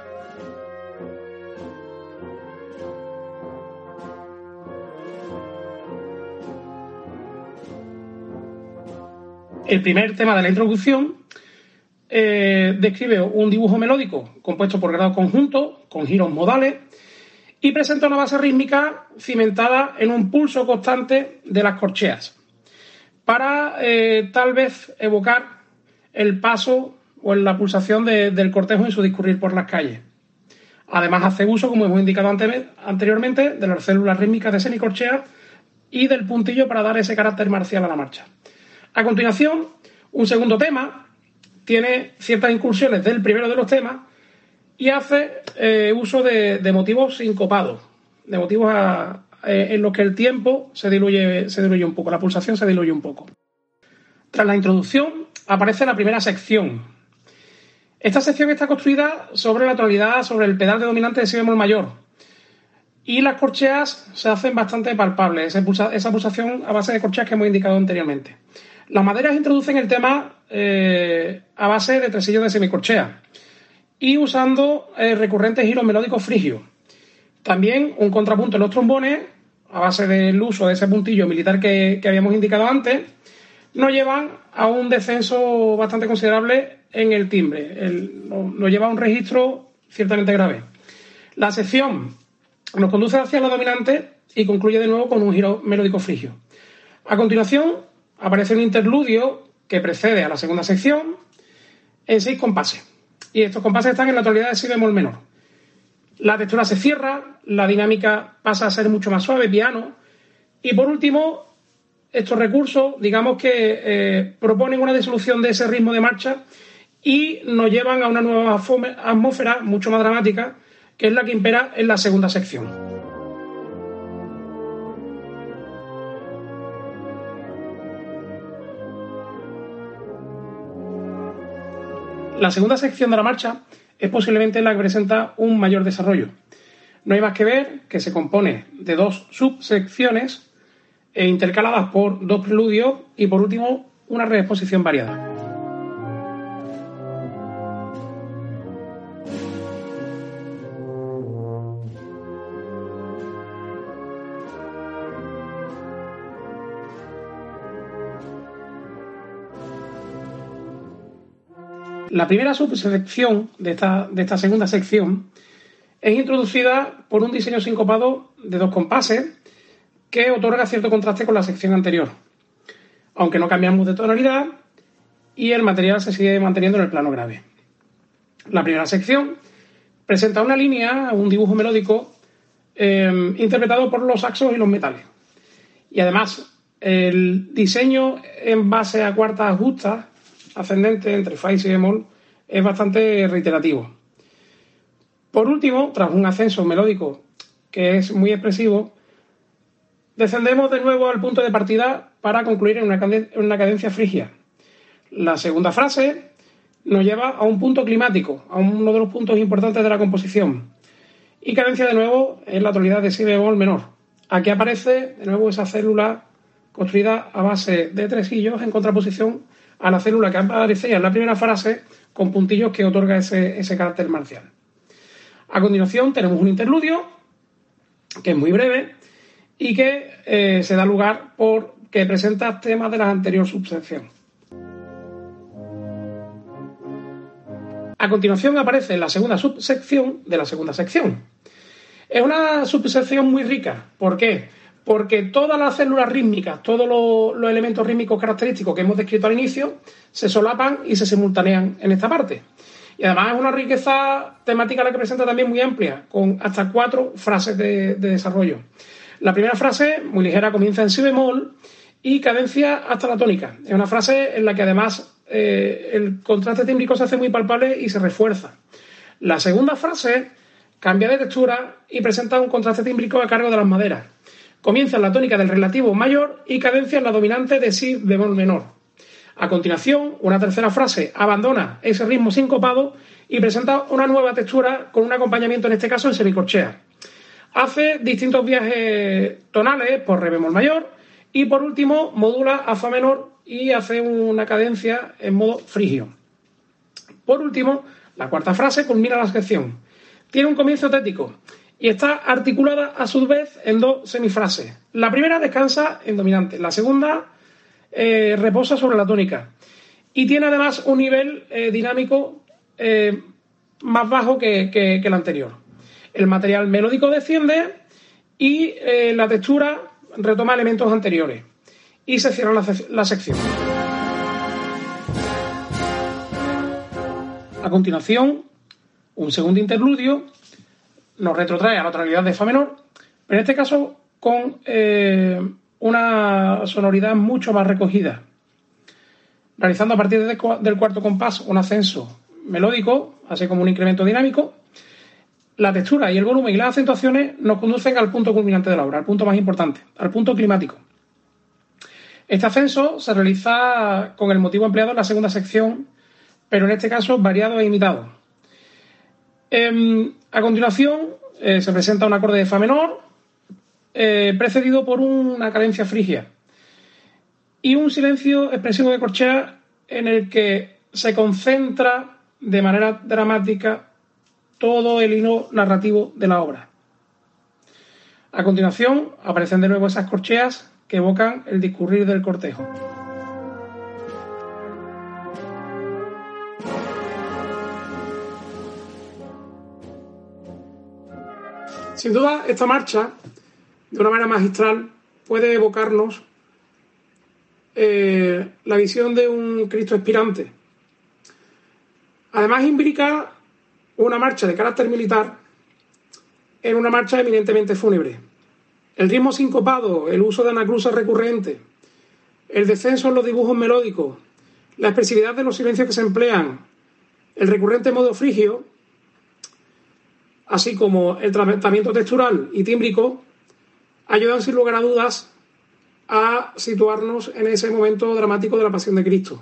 El primer tema de la introducción eh, describe un dibujo melódico compuesto por grados conjuntos, con giros modales, y presenta una base rítmica cimentada en un pulso constante de las corcheas para eh, tal vez evocar el paso o la pulsación del cortejo en su discurrir por las calles. Además hace uso, como hemos indicado anteriormente, de las células rítmicas de semicorchea y del puntillo para dar ese carácter marcial a la marcha. A continuación, un segundo tema tiene ciertas incursiones del primero de los temas y hace eh, uso de, de, motivos sincopados, de motivos a, eh, en los que el tiempo se diluye, se diluye un poco, la pulsación se diluye un poco. Tras la introducción aparece la primera sección. Esta sección está construida sobre la tonalidad, sobre el pedal de dominante de si bemol mayor. Y las corcheas se hacen bastante palpables, esa pulsación a base de corcheas que hemos indicado anteriormente. Las maderas introducen el tema eh, a base de tresillos de semicorchea y usando eh, recurrentes giros melódicos frigios. También un contrapunto en los trombones, a base del uso de ese puntillo militar que, habíamos indicado antes, nos llevan a un descenso bastante considerable en el timbre. nos, lleva a un registro ciertamente grave. La sección nos conduce hacia la dominante y concluye de nuevo con un giro melódico frigio. A continuación, aparece un interludio que precede a la segunda sección en seis compases. Y estos compases están en la tonalidad de si bemol menor. La textura se cierra, la dinámica pasa a ser mucho más suave, piano. Y por último, estos recursos, digamos que eh, proponen una disolución de ese ritmo de marcha y nos llevan a una nueva atmósfera mucho más dramática, que es la que impera en la segunda sección. La segunda sección de la marcha es posiblemente la que presenta un mayor desarrollo. No hay más que ver que se compone de dos subsecciones e intercaladas por dos preludios y por último una reexposición variada. La primera subsección de esta, segunda sección es introducida por un diseño sincopado de dos compases que otorga cierto contraste con la sección anterior, aunque no cambiamos de tonalidad y el material se sigue manteniendo en el plano grave. La primera sección presenta una línea, un dibujo melódico eh, interpretado por los saxos y los metales. Y además, el diseño en base a cuartas justas ascendente entre fa y si bemol es bastante reiterativo. Por último, tras un ascenso melódico que es muy expresivo, Descendemos de nuevo al punto de partida para concluir en una, cadencia frigia. La segunda frase nos lleva a un punto climático, a uno de los puntos importantes de la composición. Y cadencia de nuevo en la tonalidad de si bemol menor. Aquí aparece de nuevo esa célula construida a base de tresillos en contraposición a la célula que aparecía en la primera frase con puntillos que otorga ese, ese carácter marcial. A continuación tenemos un interludio que es muy breve y que eh, se da lugar por que presenta temas de la anterior subsección. A continuación aparece la segunda subsección de la segunda sección. Es una subsección muy rica. ¿Por qué? Porque todas las células rítmicas, todos los, elementos rítmicos característicos que hemos descrito al inicio, se solapan y se simultanean en esta parte. Y además es una riqueza temática la que presenta también muy amplia, con hasta cuatro frases de, desarrollo. La primera frase, muy ligera, comienza en si bemol y cadencia hasta la tónica. Es una frase en la que además eh, el contraste tímbrico se hace muy palpable y se refuerza. La segunda frase cambia de textura y presenta un contraste tímbrico a cargo de las maderas. Comienza en la tónica del relativo mayor y cadencia en la dominante de si bemol menor. A continuación, una tercera frase abandona ese ritmo sincopado y presenta una nueva textura con un acompañamiento, en este caso, en semicorchea. Hace distintos viajes tonales por re bemol mayor y, por último, modula a fa menor y hace una cadencia en modo frigio. Por último, la cuarta frase culmina la sección. Tiene un comienzo tético y está articulada a su vez en dos semifrases. La primera descansa en dominante, la segunda eh, reposa sobre la tónica y tiene además un nivel eh, dinámico eh, más bajo que, el anterior. El material melódico desciende y la textura retoma elementos anteriores y se cierra la, la sección. A continuación, un segundo interludio nos retrotrae a la tonalidad de Fa menor, pero en este caso con eh, una sonoridad mucho más recogida, realizando a partir del cuarto compás un ascenso melódico, así como un incremento dinámico. La textura y el volumen y las acentuaciones nos conducen al punto culminante de la obra, al punto más importante, al punto climático. Este ascenso se realiza con el motivo empleado en la segunda sección, pero en este caso variado e imitado. Em, a continuación eh, se presenta un acorde de Fa menor, eh, precedido por una cadencia frigia y un silencio expresivo de corchea en el que se concentra de manera dramática todo el hilo narrativo de la obra. A continuación aparecen de nuevo esas corcheas que evocan el discurrir del cortejo. Sin duda, esta marcha, de una manera magistral, puede evocarnos eh, la visión de un Cristo expirante. Además, implica una marcha de carácter militar en una marcha eminentemente fúnebre. El ritmo sincopado, el uso de anaclusas recurrente, el descenso en los dibujos melódicos, la expresividad de los silencios que se emplean, el recurrente modo frigio así como el tratamiento textural y tímbrico, ayudan sin lugar a dudas a situarnos en ese momento dramático de la Pasión de Cristo.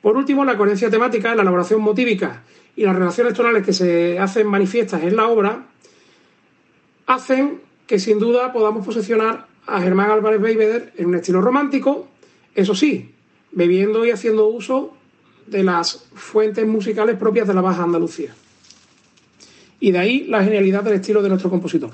Por último, la coherencia temática, la elaboración motívica y las relaciones tonales que se hacen manifiestas en la obra hacen que sin duda podamos posicionar a Germán Álvarez Beiveder en un estilo romántico, eso sí, bebiendo y haciendo uso de las fuentes musicales propias de la Baja Andalucía y de ahí la genialidad del estilo de nuestro compositor.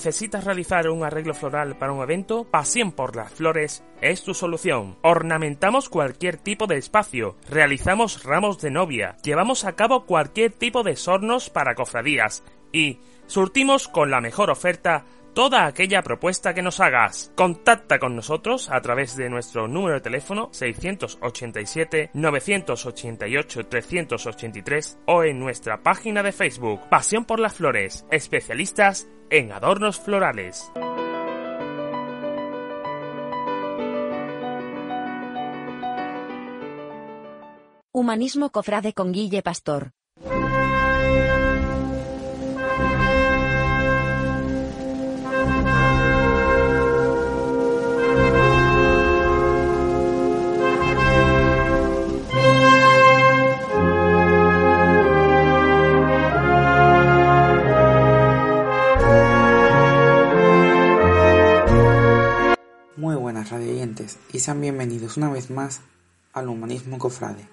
¿Necesitas realizar un arreglo floral para un evento? Pasión por las flores es tu solución. Ornamentamos cualquier tipo de espacio, realizamos ramos de novia, llevamos a cabo cualquier tipo de sornos para cofradías y surtimos con la mejor oferta toda aquella propuesta que nos hagas. Contacta con nosotros a través de nuestro número de teléfono 687 988 383 o en nuestra página de Facebook Pasión por las Flores, especialistas en adornos florales.
Humanismo Cofrade con Guille Pastor.
Y sean bienvenidos una vez más al Humanismo Cofrade,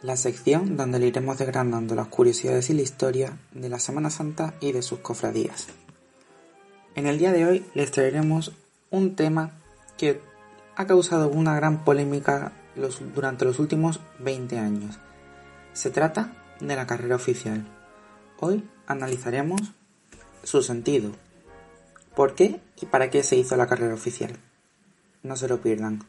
la sección donde le iremos desgranando las curiosidades y la historia de la Semana Santa y de sus cofradías. En el día de hoy les traeremos un tema que ha causado una gran polémica durante los últimos 20 años. Se trata de la carrera oficial. Hoy analizaremos su sentido, por qué y para qué se hizo la carrera oficial. No se lo pierdan.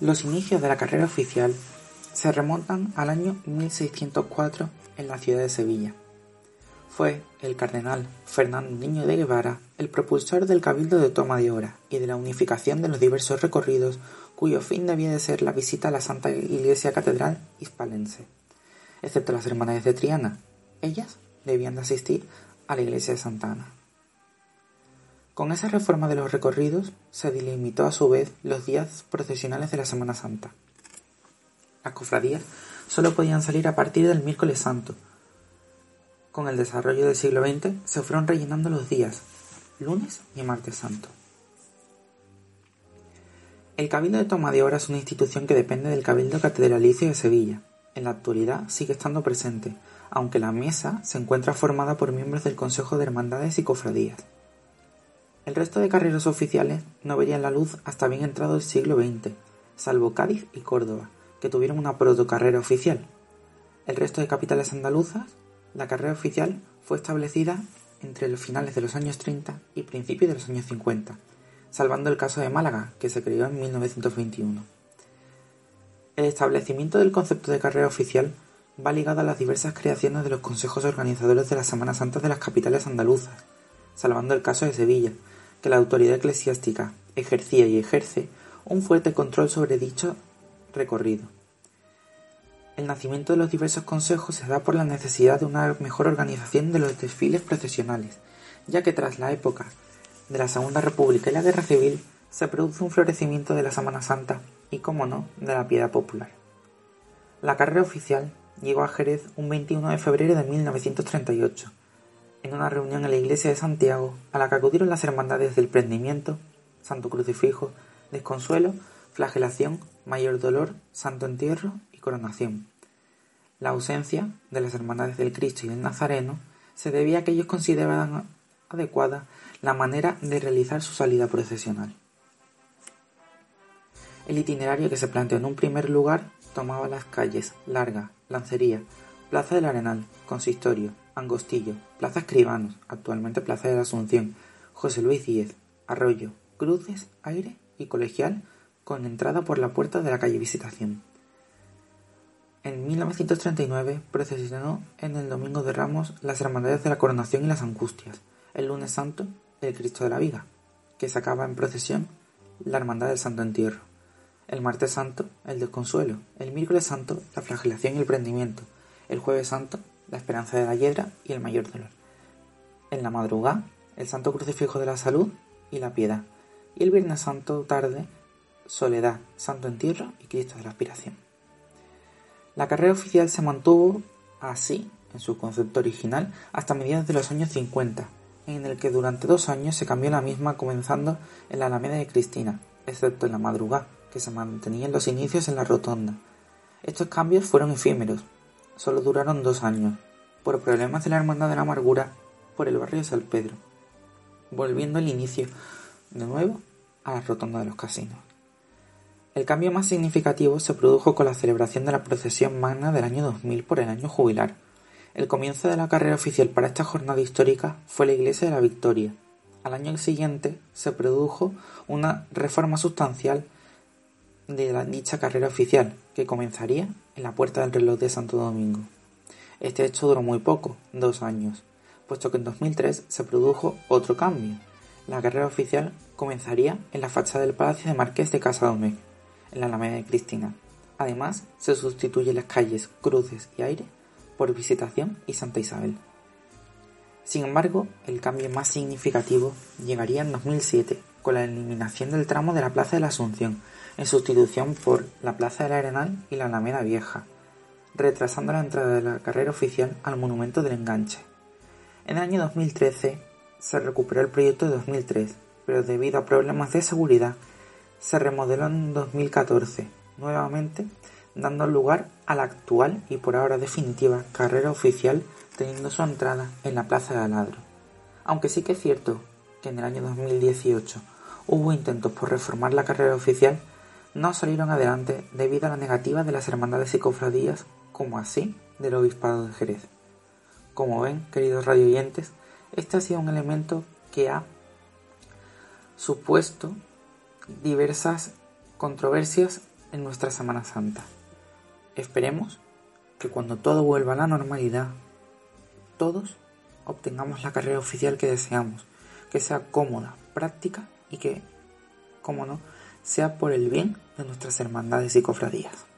Los inicios de la carrera oficial se remontan al año 1604 en la ciudad de Sevilla. Fue el cardenal Fernando Niño de Guevara el propulsor del cabildo de toma de hora y de la unificación de los diversos recorridos cuyo fin debía de ser la visita a la Santa Iglesia Catedral hispalense, excepto las hermanas de Triana. Ellas debían de asistir a la iglesia de Santa Ana. Con esa reforma de los recorridos se delimitó a su vez los días procesionales de la Semana Santa. Las cofradías solo podían salir a partir del miércoles santo. Con el desarrollo del siglo XX se fueron rellenando los días, lunes y martes santo. El Cabildo de Toma de Hora es una institución que depende del Cabildo Catedralicio de Sevilla. En la actualidad sigue estando presente, aunque la mesa se encuentra formada por miembros del Consejo de Hermandades y Cofradías. El resto de carreras oficiales no verían la luz hasta bien entrado el siglo XX, salvo Cádiz y Córdoba, que tuvieron una protocarrera oficial. El resto de capitales andaluzas, la carrera oficial fue establecida entre los finales de los años 30 y principios de los años 50, salvando el caso de Málaga, que se creó en 1921. El establecimiento del concepto de carrera oficial va ligado a las diversas creaciones de los consejos organizadores de la Semana Santa de las capitales andaluzas, salvando el caso de Sevilla, que la autoridad eclesiástica ejercía y ejerce un fuerte control sobre dicho recorrido. El nacimiento de los diversos consejos se da por la necesidad de una mejor organización de los desfiles procesionales, ya que tras la época de la Segunda República y la Guerra Civil se produce un florecimiento de la Semana Santa y, como no, de la piedad popular. La carrera oficial llegó a Jerez un 21 de febrero de 1938, en una reunión en la iglesia de Santiago, a la que acudieron las hermandades del Prendimiento, Santo Crucifijo, Desconsuelo, Flagelación, Mayor Dolor, Santo Entierro y Coronación. La ausencia de las hermandades del Cristo y del Nazareno se debía a que ellos consideraban adecuada la manera de realizar su salida procesional. El itinerario que se planteó en un primer lugar tomaba las calles Larga, Lancería, Plaza del Arenal, Consistorio, Angostillo, Plaza Escribanos, actualmente Plaza de la Asunción, José Luis Díez, Arroyo, Cruces, Aire y Colegial, con entrada por la puerta de la calle Visitación. En 1939 procesionó en el Domingo de Ramos las Hermandades de la Coronación y las Angustias, el lunes santo el Cristo de la Vida, que sacaba en procesión la Hermandad del Santo Entierro, el martes santo el Desconsuelo, el miércoles santo la Flagelación y el Prendimiento, el jueves santo la Esperanza de la Hiedra y el Mayor Dolor, en la madrugada el Santo Crucifijo de la Salud y la Piedad, y el Viernes Santo tarde, Soledad, Santo Entierro y Cristo de la Aspiración. La carrera oficial se mantuvo así, en su concepto original, hasta mediados de los años 50, en el que durante dos años se cambió la misma comenzando en la Alameda de Cristina, excepto en la madrugada, que se mantenía en los inicios en la rotonda. Estos cambios fueron efímeros, solo duraron dos años, por problemas de la Hermandad de la Amargura por el barrio de San Pedro, volviendo al inicio, de nuevo, a la rotonda de los casinos. El cambio más significativo se produjo con la celebración de la procesión magna del año 2000 por el año jubilar. El comienzo de la carrera oficial para esta jornada histórica fue la iglesia de la Victoria. Al año siguiente se produjo una reforma sustancial de la dicha carrera oficial, que comenzaría en la puerta del reloj de Santo Domingo. Este hecho duró muy poco, dos años, puesto que en 2003 se produjo otro cambio. La carrera oficial comenzaría en la fachada del Palacio de Marqués de Casa Domecq, en la Alameda de Cristina. Además, se sustituyen las calles Cruces y Aire por Visitación y Santa Isabel. Sin embargo, el cambio más significativo llegaría en 2007, con la eliminación del tramo de la Plaza de la Asunción, en sustitución por la Plaza del Arenal y la Alameda Vieja, retrasando la entrada de la carrera oficial al Monumento del Enganche. En el año 2013 se recuperó el proyecto de 2003, pero debido a problemas de seguridad se remodeló en 2014, nuevamente dando lugar a la actual y por ahora definitiva carrera oficial teniendo su entrada en la Plaza de Aladro. Aunque sí que es cierto que en el año 2018 hubo intentos por reformar la carrera oficial, no salieron adelante debido a la negativa de las hermandades y cofradías, como así del Obispado de Jerez. Como ven, queridos radioyentes, este ha sido un elemento que ha supuesto diversas controversias en nuestra Semana Santa. Esperemos que cuando todo vuelva a la normalidad, todos obtengamos la carrera oficial que deseamos, que sea cómoda, práctica y que, como no, sea por el bien de nuestras hermandades y cofradías.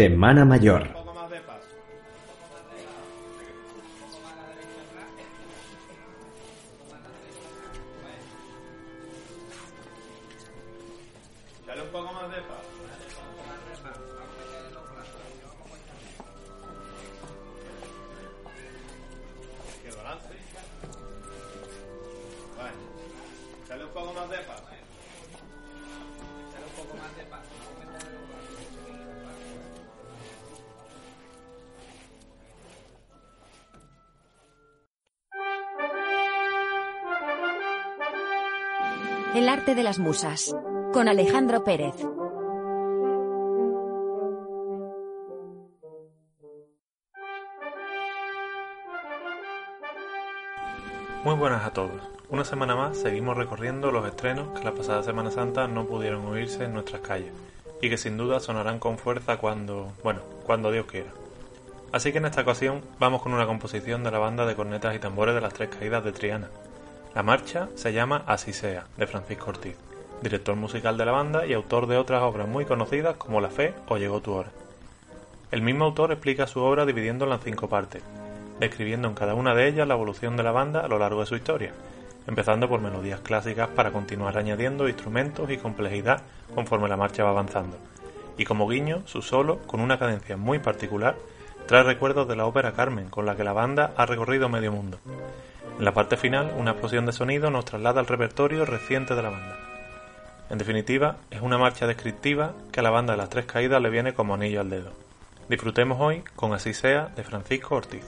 Semana Mayor.
Un poco más de paz.
El arte de las musas. Con Alejandro Pérez.
Muy buenas a todos. Una semana más seguimos recorriendo los estrenos que la pasada Semana Santa no pudieron oírse en nuestras calles y que sin duda sonarán con fuerza cuando, bueno, cuando Dios quiera. Así que en esta ocasión vamos con una composición de la banda de cornetas y tambores de las Tres Caídas de Triana. La marcha se llama Así sea, de Francisco Ortiz, director musical de la banda y autor de otras obras muy conocidas como La Fe o Llegó tu hora. El mismo autor explica su obra dividiéndola en cinco partes, describiendo en cada una de ellas la evolución de la banda a lo largo de su historia, empezando por melodías clásicas para continuar añadiendo instrumentos y complejidad conforme la marcha va avanzando. Y como guiño, su solo, con una cadencia muy particular, trae recuerdos de la ópera Carmen, con la que la banda ha recorrido medio mundo. En la parte final, una explosión de sonido nos traslada al repertorio reciente de la banda. En definitiva, es una marcha descriptiva que a la banda de las tres caídas le viene como anillo al dedo. Disfrutemos hoy con Así sea de Francisco Ortiz.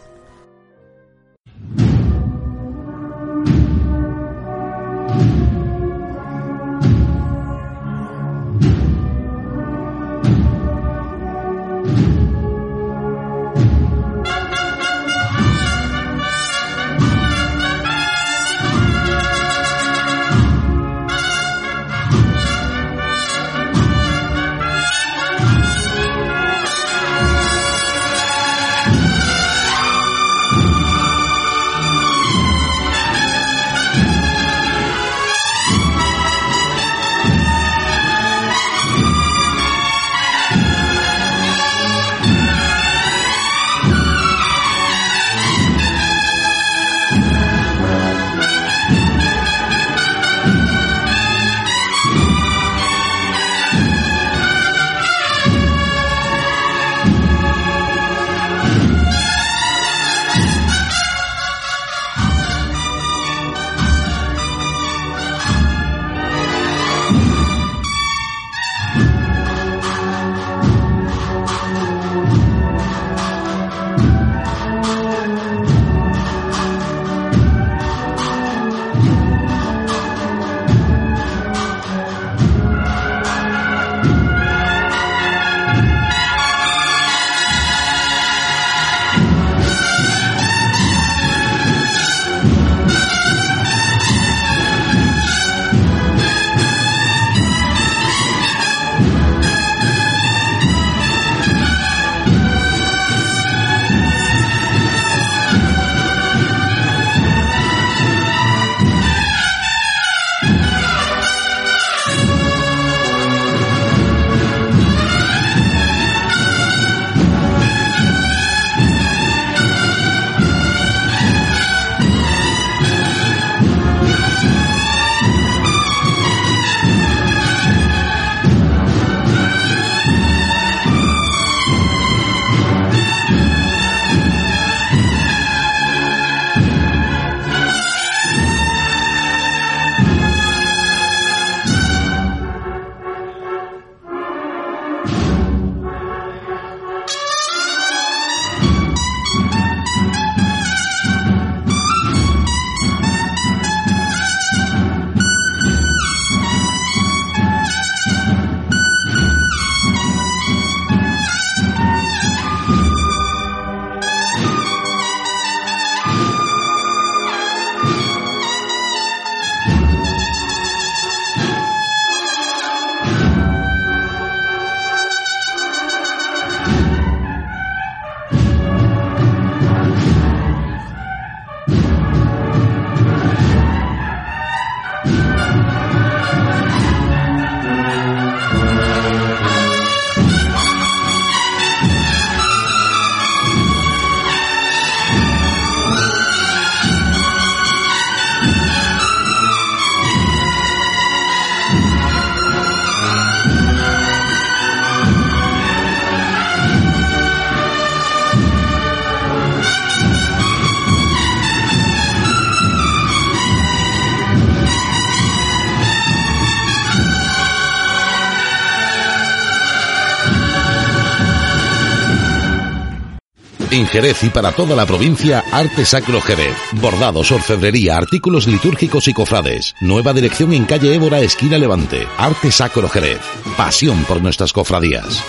Jerez y para toda la provincia, Arte Sacro Jerez. Bordados, orfebrería, artículos litúrgicos y cofrades. Nueva dirección en calle Évora, esquina Levante. Arte Sacro Jerez. Pasión por nuestras cofradías.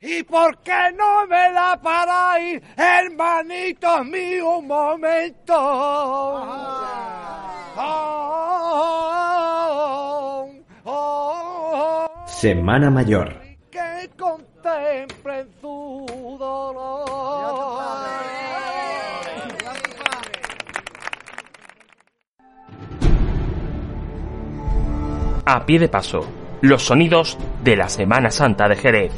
¿Y por qué no me da para ir, hermanito mío, un momento? Oh, oh, oh,
Semana Mayor.
que contemplen su dolor.
A pie de paso, los sonidos de la Semana Santa de Jerez.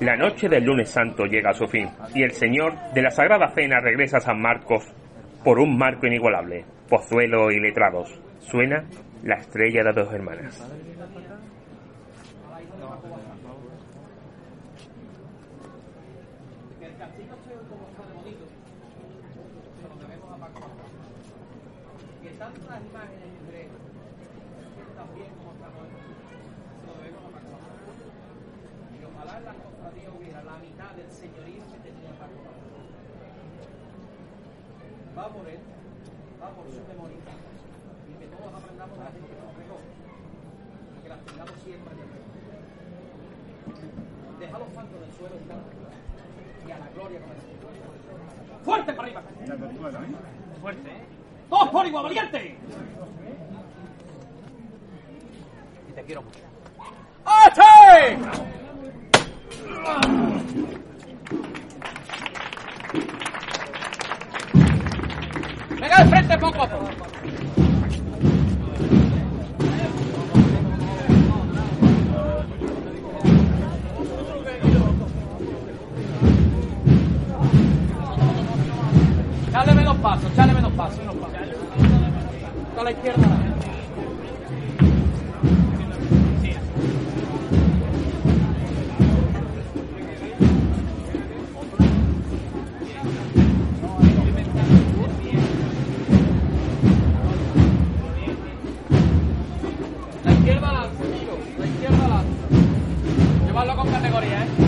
La noche del lunes santo llega a su fin y el Señor de la Sagrada Cena regresa a San Marcos por un marco inigualable. Pozuelo y letrados. Suena la estrella de dos hermanas.
Va por él, va por su memoria. Y que todos aprendamos a la gente que nos recoge. Y que las tengamos siempre de Deja los santos del suelo y a la gloria con el ¡Fuerte para arriba! Fuerte, ¿eh? ¡Dos por igual, valiente! Y te quiero mucho. ¡Ache! Venga de frente poco a poco. Chale menos pasos, chale menos pasos. A la izquierda. Llevarlo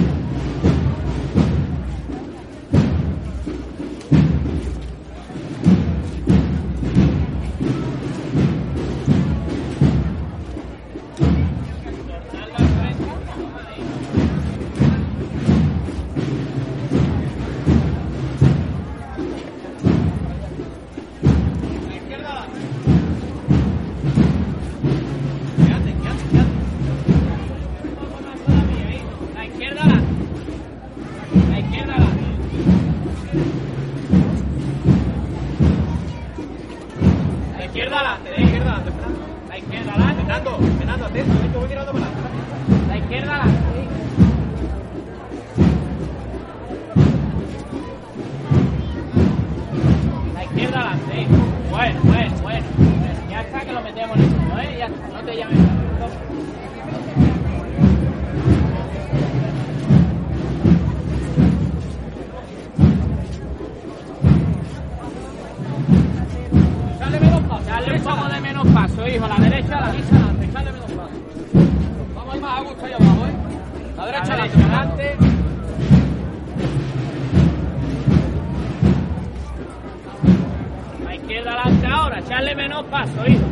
ahora. Echarle menos paso, hijo.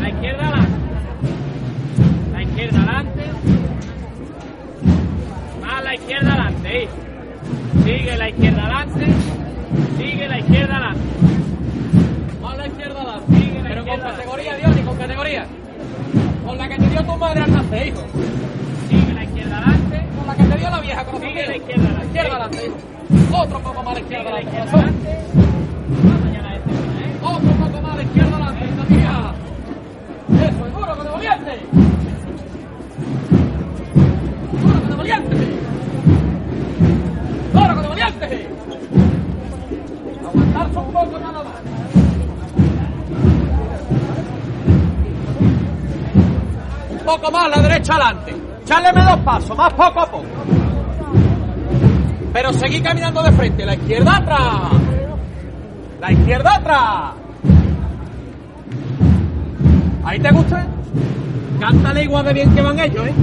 La izquierda adelante. La izquierda adelante. Más la izquierda adelante, hijo. Sigue la izquierda adelante. Sigue la izquierda adelante. Más la izquierda adelante. Sigue la Pero con categoría, Dios, y con categoría. Con la que te dio tu madre al nacer, hijo. Sigue la izquierda adelante. Con la que te dio la vieja, con Sigue la izquierda adelante. izquierda adelante, hijo. Otro poco más la izquierda adelante. Aguantarse un poco nada más. Un poco más, la derecha adelante. Echárleme dos pasos, más poco a poco. Pero seguí caminando de frente, la izquierda atrás. La izquierda atrás. ¿Ahí te gusta? Cántale igual de bien que van ellos, ¿eh?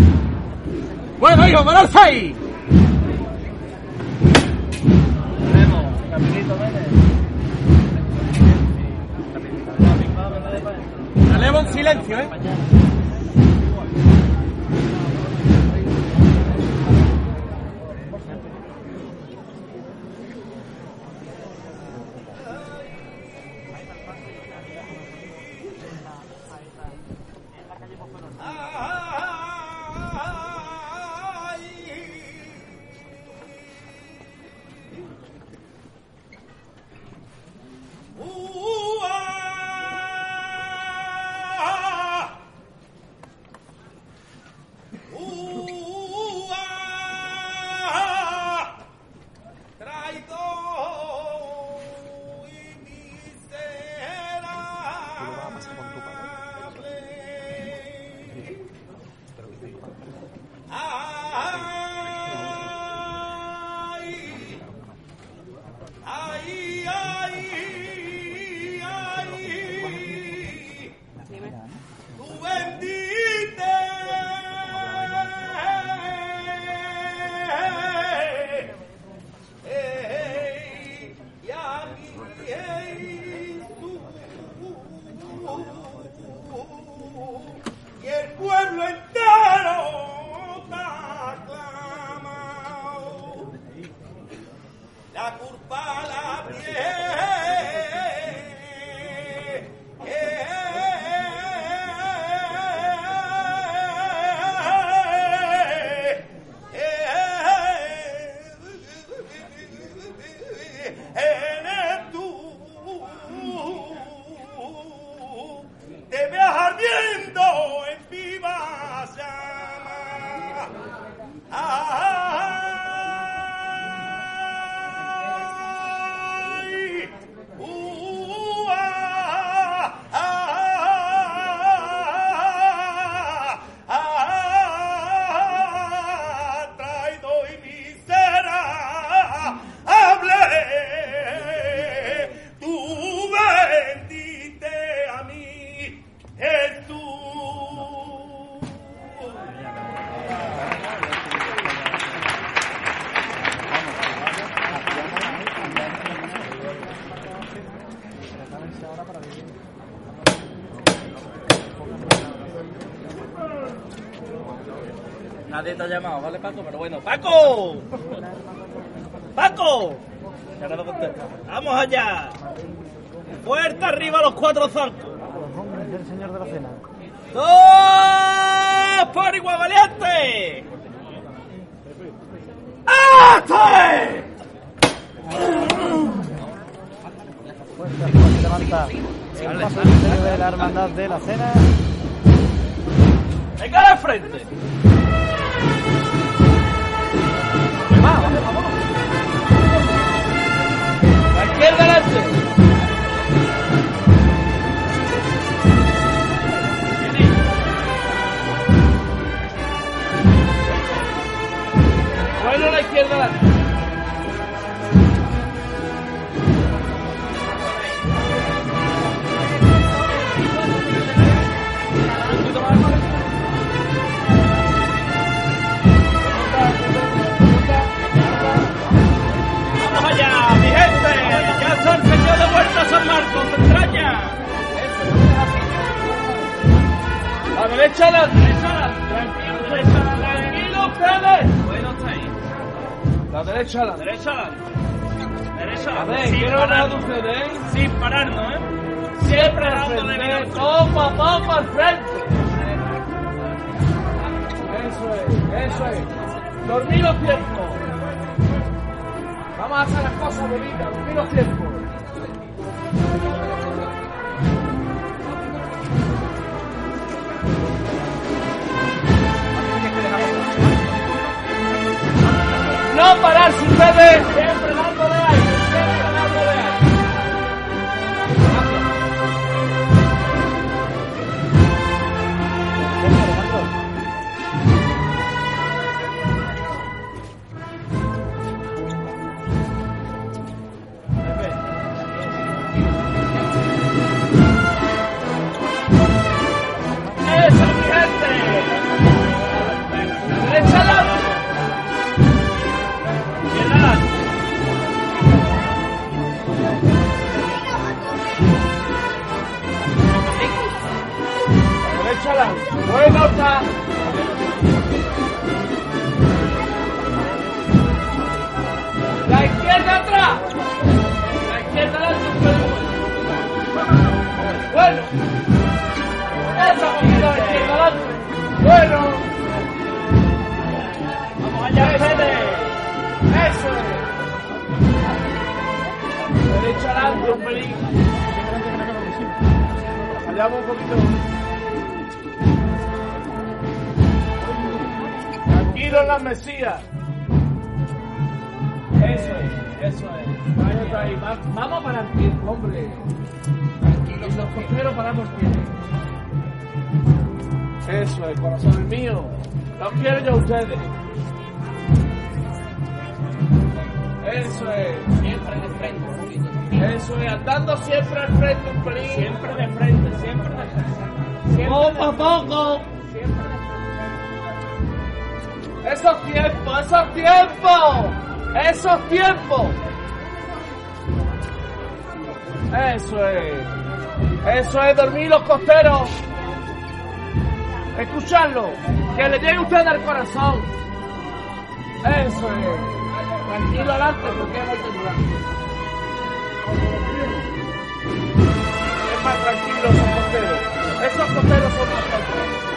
Bueno, hijo, menor 6. Relevo en silencio, ¿eh?
Paco, pero bueno. ¡Paco! ¡Paco! ¡Vamos allá! ¡Puerta arriba los cuatro zancos!
Mesías. Eso es, eso es. Vamos, ahí, va, para el tiempo, hombre. Tranquilos, los costeros paramos bien. Eso es, corazón mío. Los quiero yo a ustedes. Eso es.
Siempre de frente.
Eso es, andando siempre al frente un pelín.
Siempre de frente, siempre de frente.
Siempre poco a poco. Esos tiempos, esos tiempos, esos tiempos. Eso es. Eso es dormir los costeros. Escucharlo. Que le llegue a usted al corazón. Eso es. Tranquilo adelante porque es hay que Es más tranquilo esos costeros. Esos costeros son más tranquilos.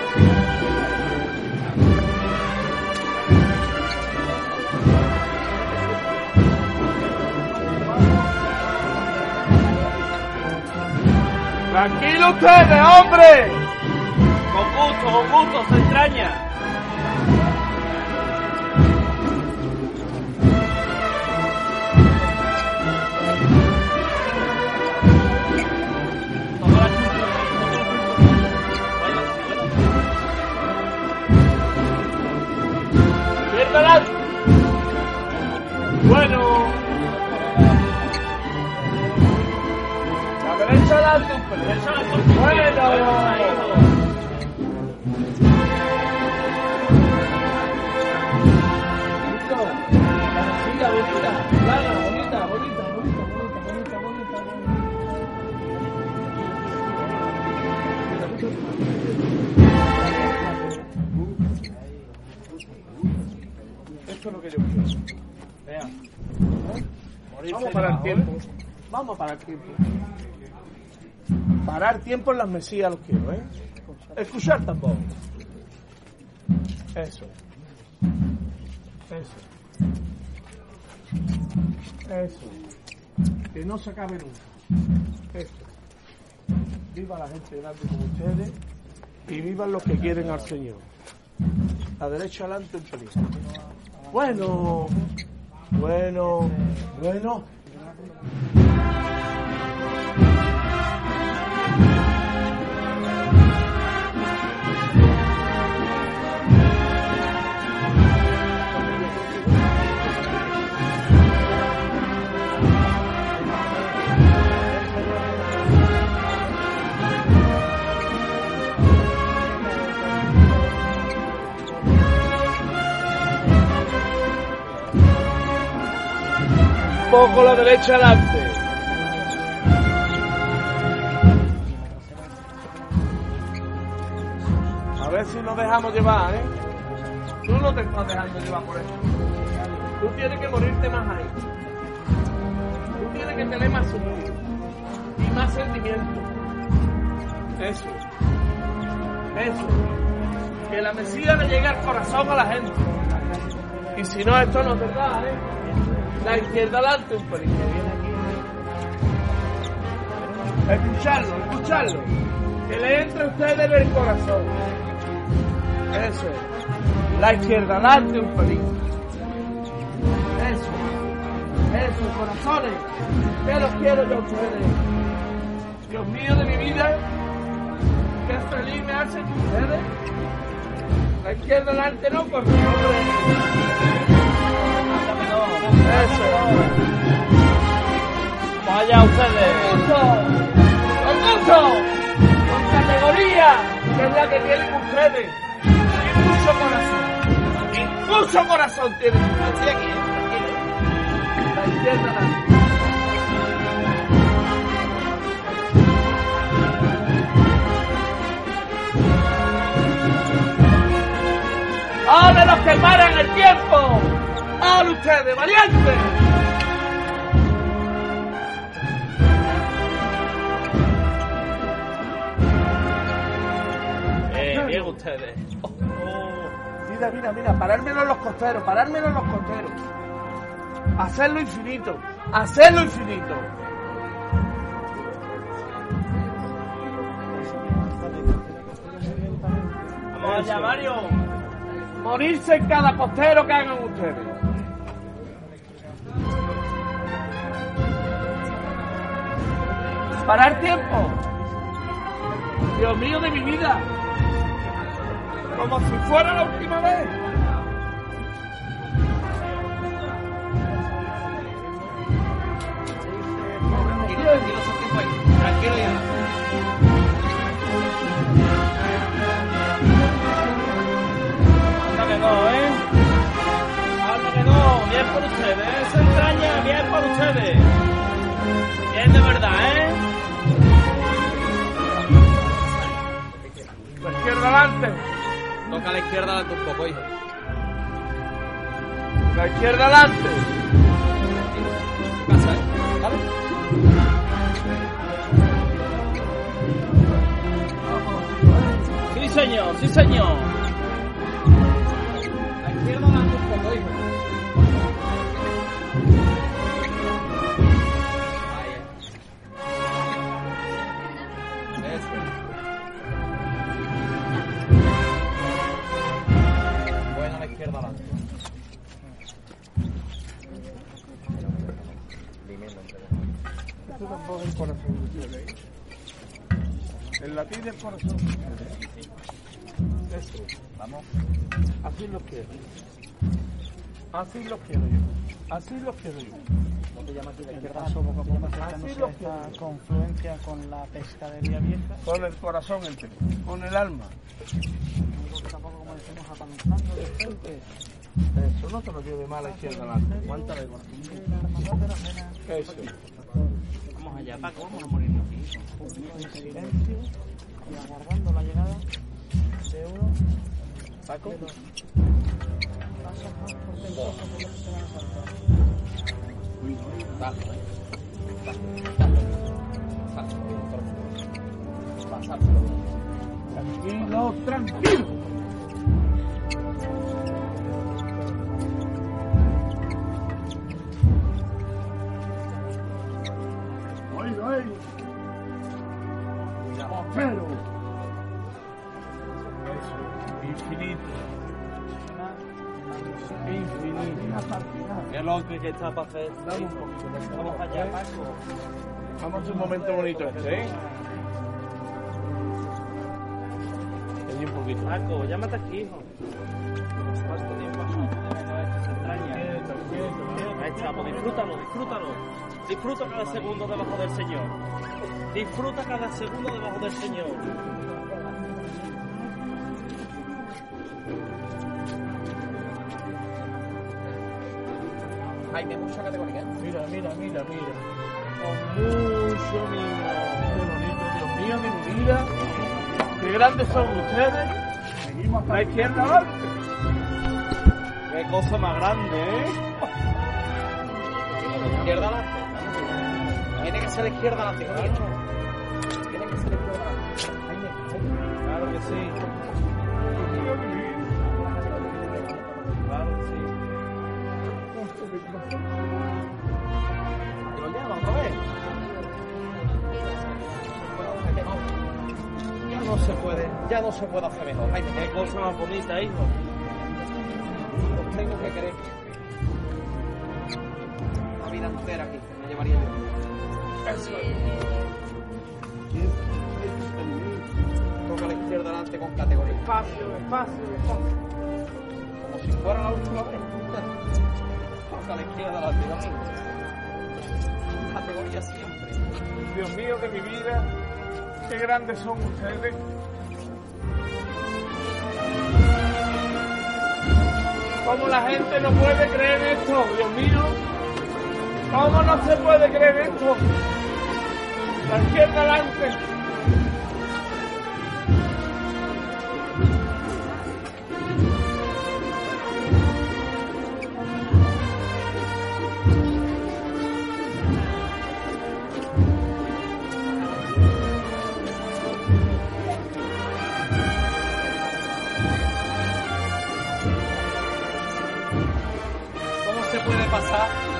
Tranquilo ustedes, hombre.
Con gusto, con gusto, se extraña.
Vamos para el tiempo. Vamos para el tiempo. Parar tiempo en las mesillas los quiero, ¿eh? Escuchar tampoco. Eso. Eso. Eso. Que no se acabe nunca. Eso. Viva la gente grande como ustedes y vivan los que quieren al Señor. A derecha adelante un pelín. Bueno, bueno, bueno. Poco la derecha adelante. Nos dejamos llevar, ¿eh? Tú no te estás dejando llevar por eso. Tú tienes que morirte más ahí. Tú tienes que tener más sufrir y más sentimiento. Eso. Eso. Que la Mesías le llegue al corazón a la gente. Y si no, esto no es verdad, ¿eh? La izquierda adelante un pelín. Escucharlo, escucharlo. Que le entre a ustedes en el corazón. Eso es. La izquierda adelante un pelín. Eso. Eso, corazones. Que los quiero yo a ustedes. Dios mío de mi vida. Qué feliz me hacen ustedes. La izquierda adelante no, por favor. Eso.
Vaya ustedes.
¡Con gusto! ¡Con categoría! Que es la que tienen ustedes. Mucho corazón. Y mucho corazón tienen ustedes. aquí, La izquierda adelante. ¡Ahora los que paran el tiempo! ¡Ahora ustedes, valientes!
Eh, bien ustedes.
Mira, mira, mira, parármelo en los costeros, parármelo en los costeros. Hacerlo infinito, hacerlo infinito.
Vamos allá, Mario.
Morirse en cada costero que hagan ustedes. Parar tiempo. Dios mío de mi vida. Como si fuera la última vez.
Tranquilo, ya. Que no, ¿eh? Que no. Bien por ustedes. Se extraña, bien por ustedes. Bien de verdad, ¿eh?
Izquierda adelante.
Toca a la izquierda adelante un poco, hijo.
La izquierda adelante.
Casa, ¿eh? ¿Vale? Sí, señor, sí, señor. La izquierda adelante un poco, hijo.
Del corazón. Vamos. Así lo quiero. Así lo quiero yo. Así lo quiero yo.
El
quiero.
confluencia con la pescadería vieja.
Con el corazón. Con el alma.
Tampoco, como decimos.
Eso no te lo lleve mal a izquierda adelante. El. Eso.
Vamos allá, Paco, vamos a morirnos aquí. En silencio y aguardando la llegada de uno.
Paco.
de los pasos más portentosos de la Semana Santa.
Dale, ¿eh?
Tranquilo, tranquilo.
Que está para hacer.
De
Vamos allá, Paco.
Vamos a un momento bonito este, ¿eh? Un poquito.
Paco, llámate aquí, hijo. ¿Cuánto tiempo has estado de estas entrañas? Ahí estamos, disfrútalo, disfrútalo. Disfruta cada segundo debajo del Señor. Disfruta cada segundo debajo del Señor. Jaime, mucha categoría.
Mira, mira, mira, mira. Con mucho mimo. Qué bonito, Dios mío, mi vida. Qué grandes son ustedes. Seguimos a la izquierda adelante.
Qué cosa más grande, ¿eh? Izquierda adelante. Tiene que ser la izquierda adelante. Tiene que ser la izquierda adelante. Claro que sí. Ya no se puede hacer mejor. Jaime, qué cosa más bonita, hijo. Os tengo que querer. Una vida entera aquí me llevaría yo.
Eso
Toca a la izquierda adelante con categoría.
Despacio, despacio, despacio.
Como si fuera la última vez. Toca a la izquierda adelante, domingo. Categoría siempre.
Dios mío de mi vida. Qué grandes son ustedes. ¿Cómo la gente no puede creer esto? Dios mío. ¿Cómo no se puede creer esto? La izquierda adelante.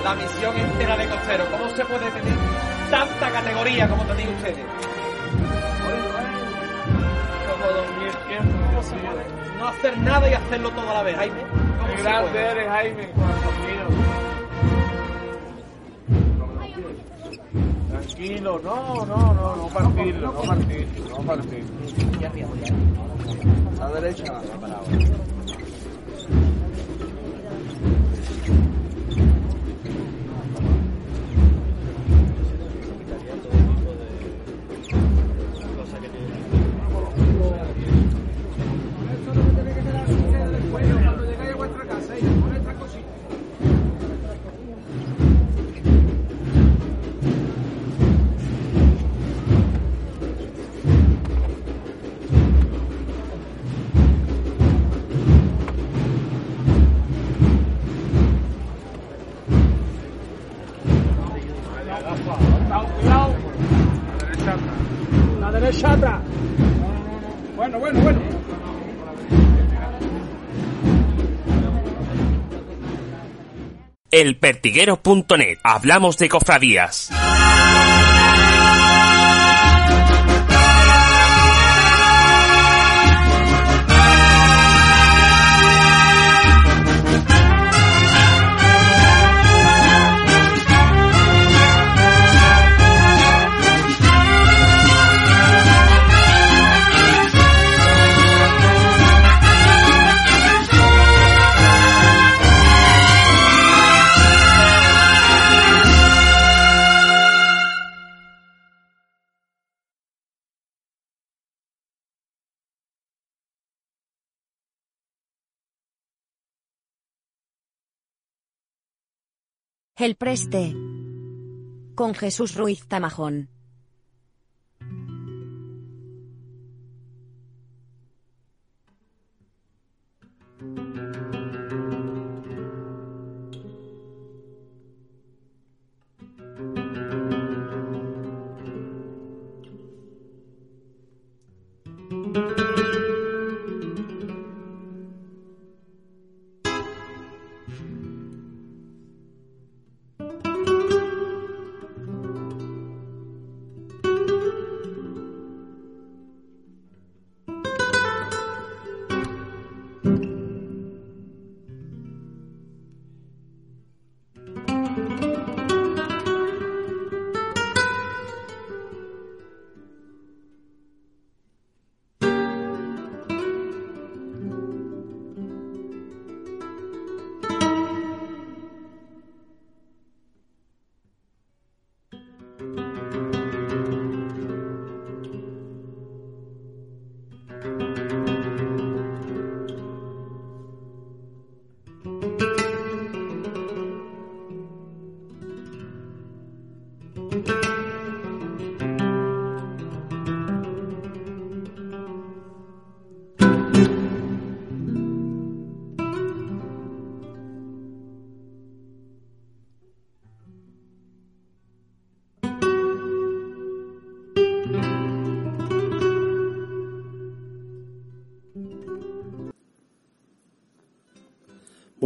La misión entera de costero? ¿Cómo se puede tener tanta categoría como tenéis ustedes?
Como dos mil tiempos, Dios mío.
No hacer nada y hacerlo todo a la vez, Jaime. ¿Cómo
Qué
se
grande
puede?
eres, Jaime. Tranquilo, no, no, no, no partirlo, no partirlo, no partirlo. A la derecha, para ahora.
elpertiguero.net. Hablamos de cofradías.
El Preste. Con Jesús Ruiz Tamajón.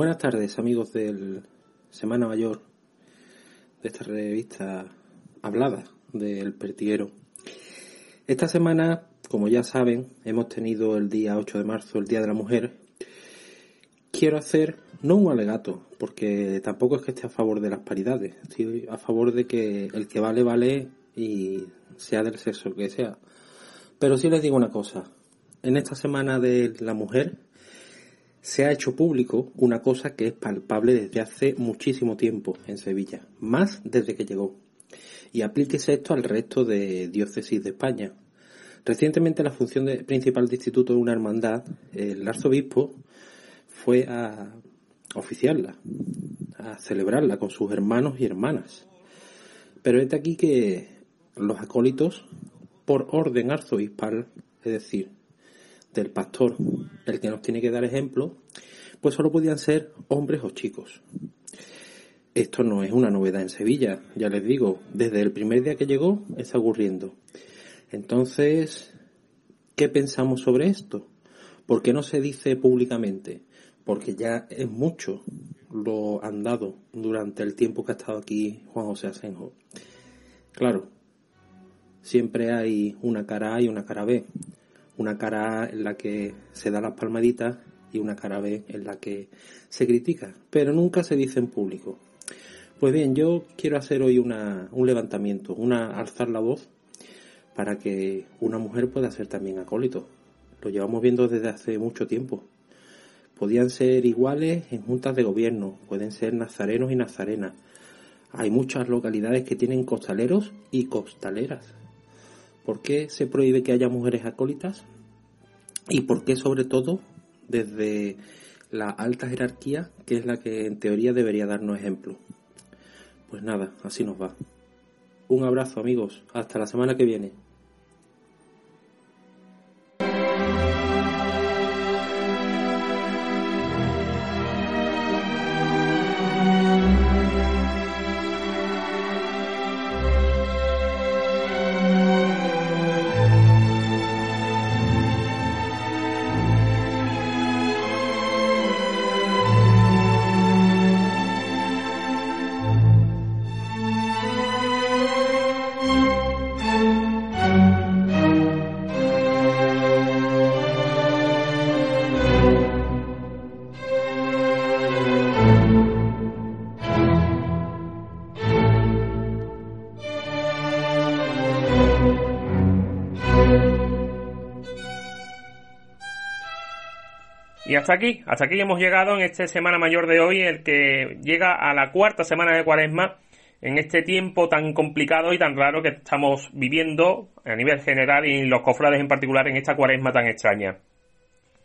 Buenas tardes amigos del Semana Mayor de esta revista hablada del Pertiguero. Esta semana, como ya saben, hemos tenido el día 8 de marzo, el Día de la Mujer. Quiero hacer, no un alegato, porque tampoco es que esté a favor de las paridades, estoy a favor de que el que vale, vale y sea del sexo que sea. Pero sí les digo una cosa, en esta semana de la mujer se ha hecho público una cosa que es palpable desde hace muchísimo tiempo en Sevilla, más desde que llegó. Y aplíquese esto al resto de diócesis de España. Recientemente la función principal de instituto de una hermandad, el arzobispo fue a oficiarla, a celebrarla con sus hermanos y hermanas. Pero es de aquí que los acólitos, por orden arzobispal, es decir, del pastor, el que nos tiene que dar ejemplo, pues solo podían ser hombres o chicos. Esto no es una novedad en Sevilla, ya les digo, desde el primer día que llegó está ocurriendo. Entonces, ¿qué pensamos sobre esto? ¿Por qué no se dice públicamente? Porque ya es mucho lo andado durante el tiempo que ha estado aquí Juan José Asenjo. Claro, siempre hay una cara A y una cara B una cara en la que se da las palmaditas y una cara B en la que se critica, pero nunca se dice en público. Pues bien, yo quiero hacer hoy una, un levantamiento, una alzar la voz para que una mujer pueda ser también acólito. Lo llevamos viendo desde hace mucho tiempo. Podían ser iguales en juntas de gobierno, pueden ser nazarenos y nazarenas. Hay muchas localidades que tienen costaleros y costaleras. ¿Por qué se prohíbe que haya mujeres acólitas? ¿Y por qué sobre todo desde la alta jerarquía, que es la que en teoría debería darnos ejemplo? Pues nada, así nos va. Un abrazo amigos, hasta la semana que viene.
Hasta aquí, hasta aquí hemos llegado en esta semana mayor de hoy, el que llega a la cuarta semana de cuaresma, en este tiempo tan complicado y tan raro que estamos viviendo a nivel general y los cofrades en particular en esta cuaresma tan extraña.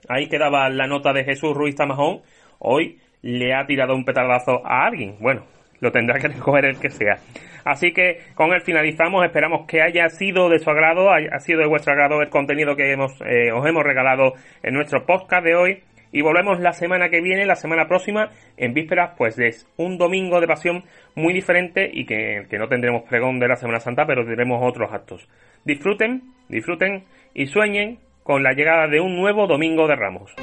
Ahí quedaba la nota de Jesús Ruiz Tamajón. Hoy le ha tirado un petardazo a alguien. Bueno, lo tendrá que [laughs] recoger el que sea. Así que con él finalizamos. Esperamos que haya sido de su agrado, haya sido de vuestro agrado el contenido que hemos, eh, os hemos regalado en nuestro podcast de hoy. Y volvemos la semana que viene, la semana próxima, en vísperas pues de un domingo de pasión muy diferente y que, que no tendremos pregón de la Semana Santa, pero tendremos otros actos. Disfruten, disfruten y sueñen con la llegada de un nuevo Domingo de Ramos.